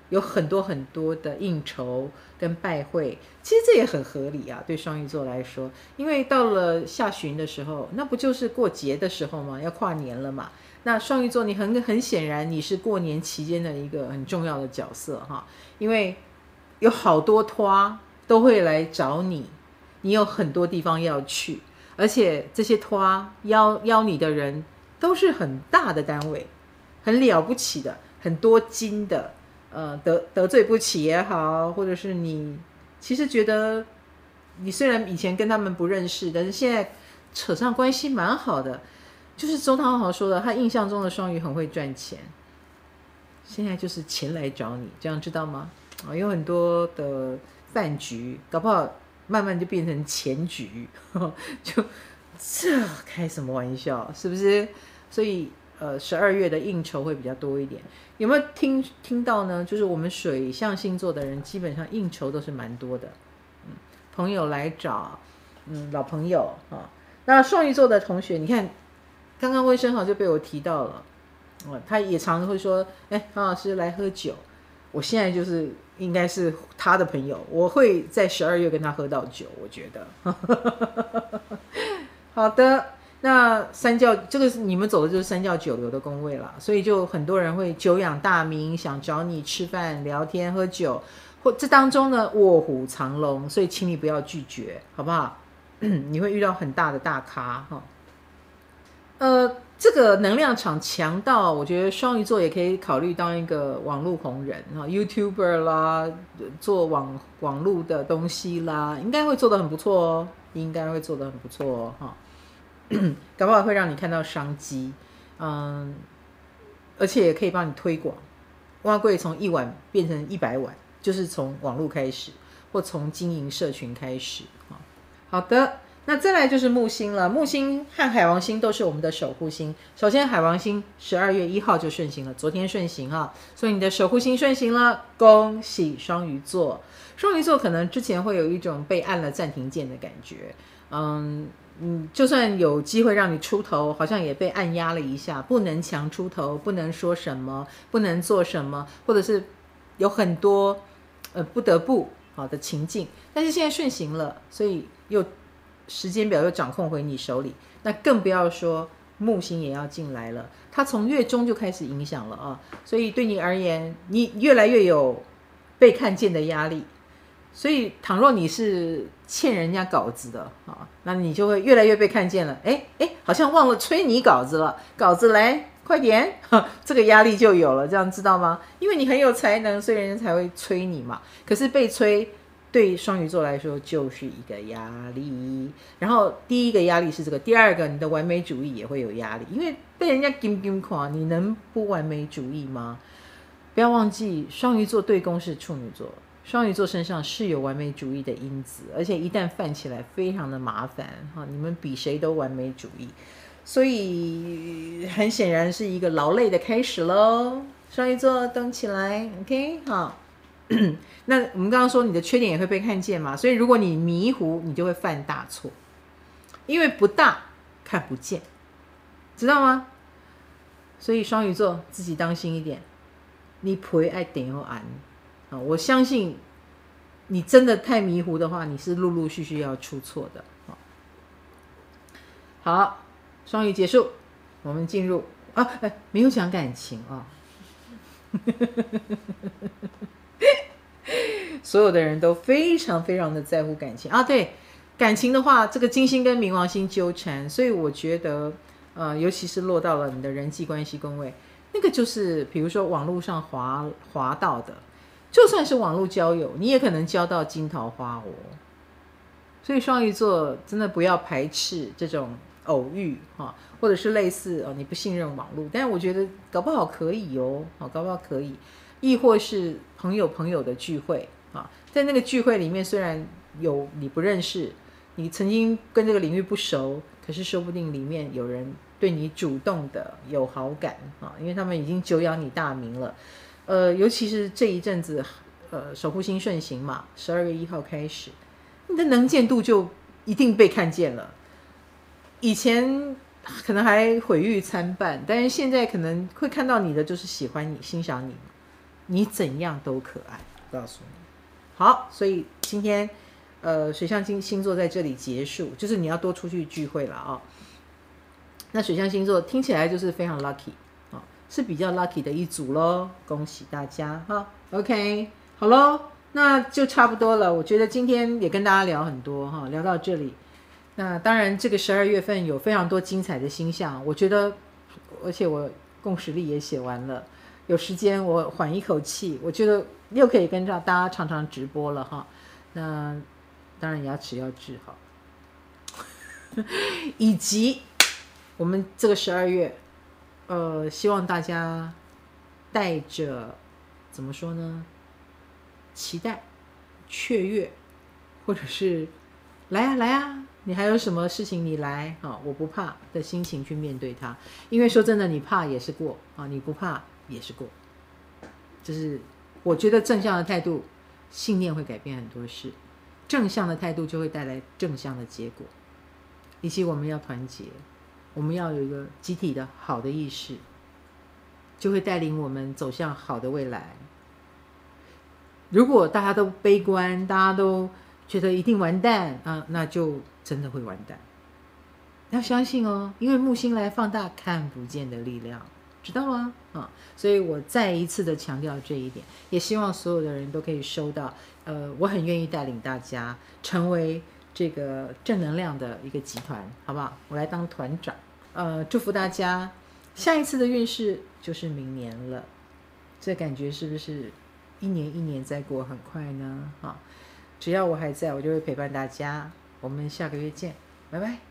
有很多很多的应酬跟拜会，其实这也很合理啊，对双鱼座来说，因为到了下旬的时候，那不就是过节的时候吗？要跨年了嘛。那双鱼座，你很很显然你是过年期间的一个很重要的角色哈，因为有好多托都会来找你，你有很多地方要去，而且这些托邀邀你的人都是很大的单位，很了不起的，很多金的。呃，得得罪不起也好，或者是你其实觉得你虽然以前跟他们不认识，但是现在扯上关系蛮好的。就是周汤豪说的，他印象中的双鱼很会赚钱，现在就是钱来找你，这样知道吗？啊，有很多的饭局，搞不好慢慢就变成前局，就这开什么玩笑，是不是？所以。呃，十二月的应酬会比较多一点，有没有听听到呢？就是我们水象星座的人，基本上应酬都是蛮多的，嗯，朋友来找，嗯，老朋友啊。那双鱼座的同学，你看，刚刚温生豪就被我提到了，哦，他也常常会说，哎，唐老师来喝酒，我现在就是应该是他的朋友，我会在十二月跟他喝到酒，我觉得，好的。那三教这个是你们走的就是三教九流的工位了，所以就很多人会久仰大名，想找你吃饭、聊天、喝酒，或这当中呢卧虎藏龙，所以请你不要拒绝，好不好？你会遇到很大的大咖哈。呃，这个能量场强到，我觉得双鱼座也可以考虑当一个网络红人哈，YouTuber 啦，做网网络的东西啦，应该会做得很不错哦，应该会做得很不错哦哈。搞不好会让你看到商机，嗯，而且也可以帮你推广。碗粿从一碗变成一百碗，就是从网络开始，或从经营社群开始。好的，那再来就是木星了。木星和海王星都是我们的守护星。首先，海王星十二月一号就顺行了，昨天顺行哈，所以你的守护星顺行了，恭喜双鱼座。双鱼座可能之前会有一种被按了暂停键的感觉，嗯。嗯，就算有机会让你出头，好像也被按压了一下，不能强出头，不能说什么，不能做什么，或者是有很多呃不得不好的情境。但是现在顺行了，所以又时间表又掌控回你手里，那更不要说木星也要进来了，它从月中就开始影响了啊，所以对你而言，你越来越有被看见的压力。所以倘若你是欠人家稿子的啊，那你就会越来越被看见了。哎哎，好像忘了催你稿子了，稿子来。快点，这个压力就有了，这样知道吗？因为你很有才能，所以人家才会催你嘛。可是被催，对双鱼座来说就是一个压力。然后第一个压力是这个，第二个你的完美主义也会有压力，因为被人家金金夸，你能不完美主义吗？不要忘记，双鱼座对宫是处女座，双鱼座身上是有完美主义的因子，而且一旦犯起来，非常的麻烦哈。你们比谁都完美主义。所以很显然是一个劳累的开始喽。双鱼座动起来，OK，好。那我们刚刚说你的缺点也会被看见嘛，所以如果你迷糊，你就会犯大错，因为不大看不见，知道吗？所以双鱼座自己当心一点，你不会爱点又安啊！我相信你真的太迷糊的话，你是陆陆续续要出错的。好。双鱼结束，我们进入啊，哎，没有讲感情啊，所有的人都非常非常的在乎感情啊。对，感情的话，这个金星跟冥王星纠缠，所以我觉得，呃，尤其是落到了你的人际关系宫位，那个就是，比如说网络上滑滑到的，就算是网络交友，你也可能交到金桃花哦。所以双鱼座真的不要排斥这种。偶遇哈，或者是类似哦，你不信任网络，但是我觉得搞不好可以哦，好，搞不好可以，亦或是朋友朋友的聚会啊，在那个聚会里面，虽然有你不认识，你曾经跟这个领域不熟，可是说不定里面有人对你主动的有好感啊，因为他们已经久仰你大名了，呃，尤其是这一阵子，呃，守护星顺行嘛，十二月一号开始，你的能见度就一定被看见了。以前可能还毁誉参半，但是现在可能会看到你的就是喜欢你、欣赏你，你怎样都可爱。告诉你，好，所以今天呃水象星星座在这里结束，就是你要多出去聚会了啊、哦。那水象星座听起来就是非常 lucky 啊、哦，是比较 lucky 的一组喽，恭喜大家哈。OK，好喽，那就差不多了。我觉得今天也跟大家聊很多哈，聊到这里。那当然，这个十二月份有非常多精彩的星象，我觉得，而且我共识力也写完了，有时间我缓一口气，我觉得又可以跟着大家常常直播了哈。那当然牙齿要治好，以及我们这个十二月，呃，希望大家带着怎么说呢？期待、雀跃，或者是来啊来啊。你还有什么事情？你来啊！我不怕的心情去面对它，因为说真的，你怕也是过啊，你不怕也是过。就是我觉得正向的态度，信念会改变很多事，正向的态度就会带来正向的结果。以及我们要团结，我们要有一个集体的好的意识，就会带领我们走向好的未来。如果大家都悲观，大家都觉得一定完蛋啊，那就。真的会完蛋，要相信哦，因为木星来放大看不见的力量，知道吗？啊，所以我再一次的强调这一点，也希望所有的人都可以收到。呃，我很愿意带领大家成为这个正能量的一个集团，好不好？我来当团长。呃，祝福大家，下一次的运势就是明年了，这感觉是不是一年一年在过很快呢？啊，只要我还在，我就会陪伴大家。我们下个月见，拜拜。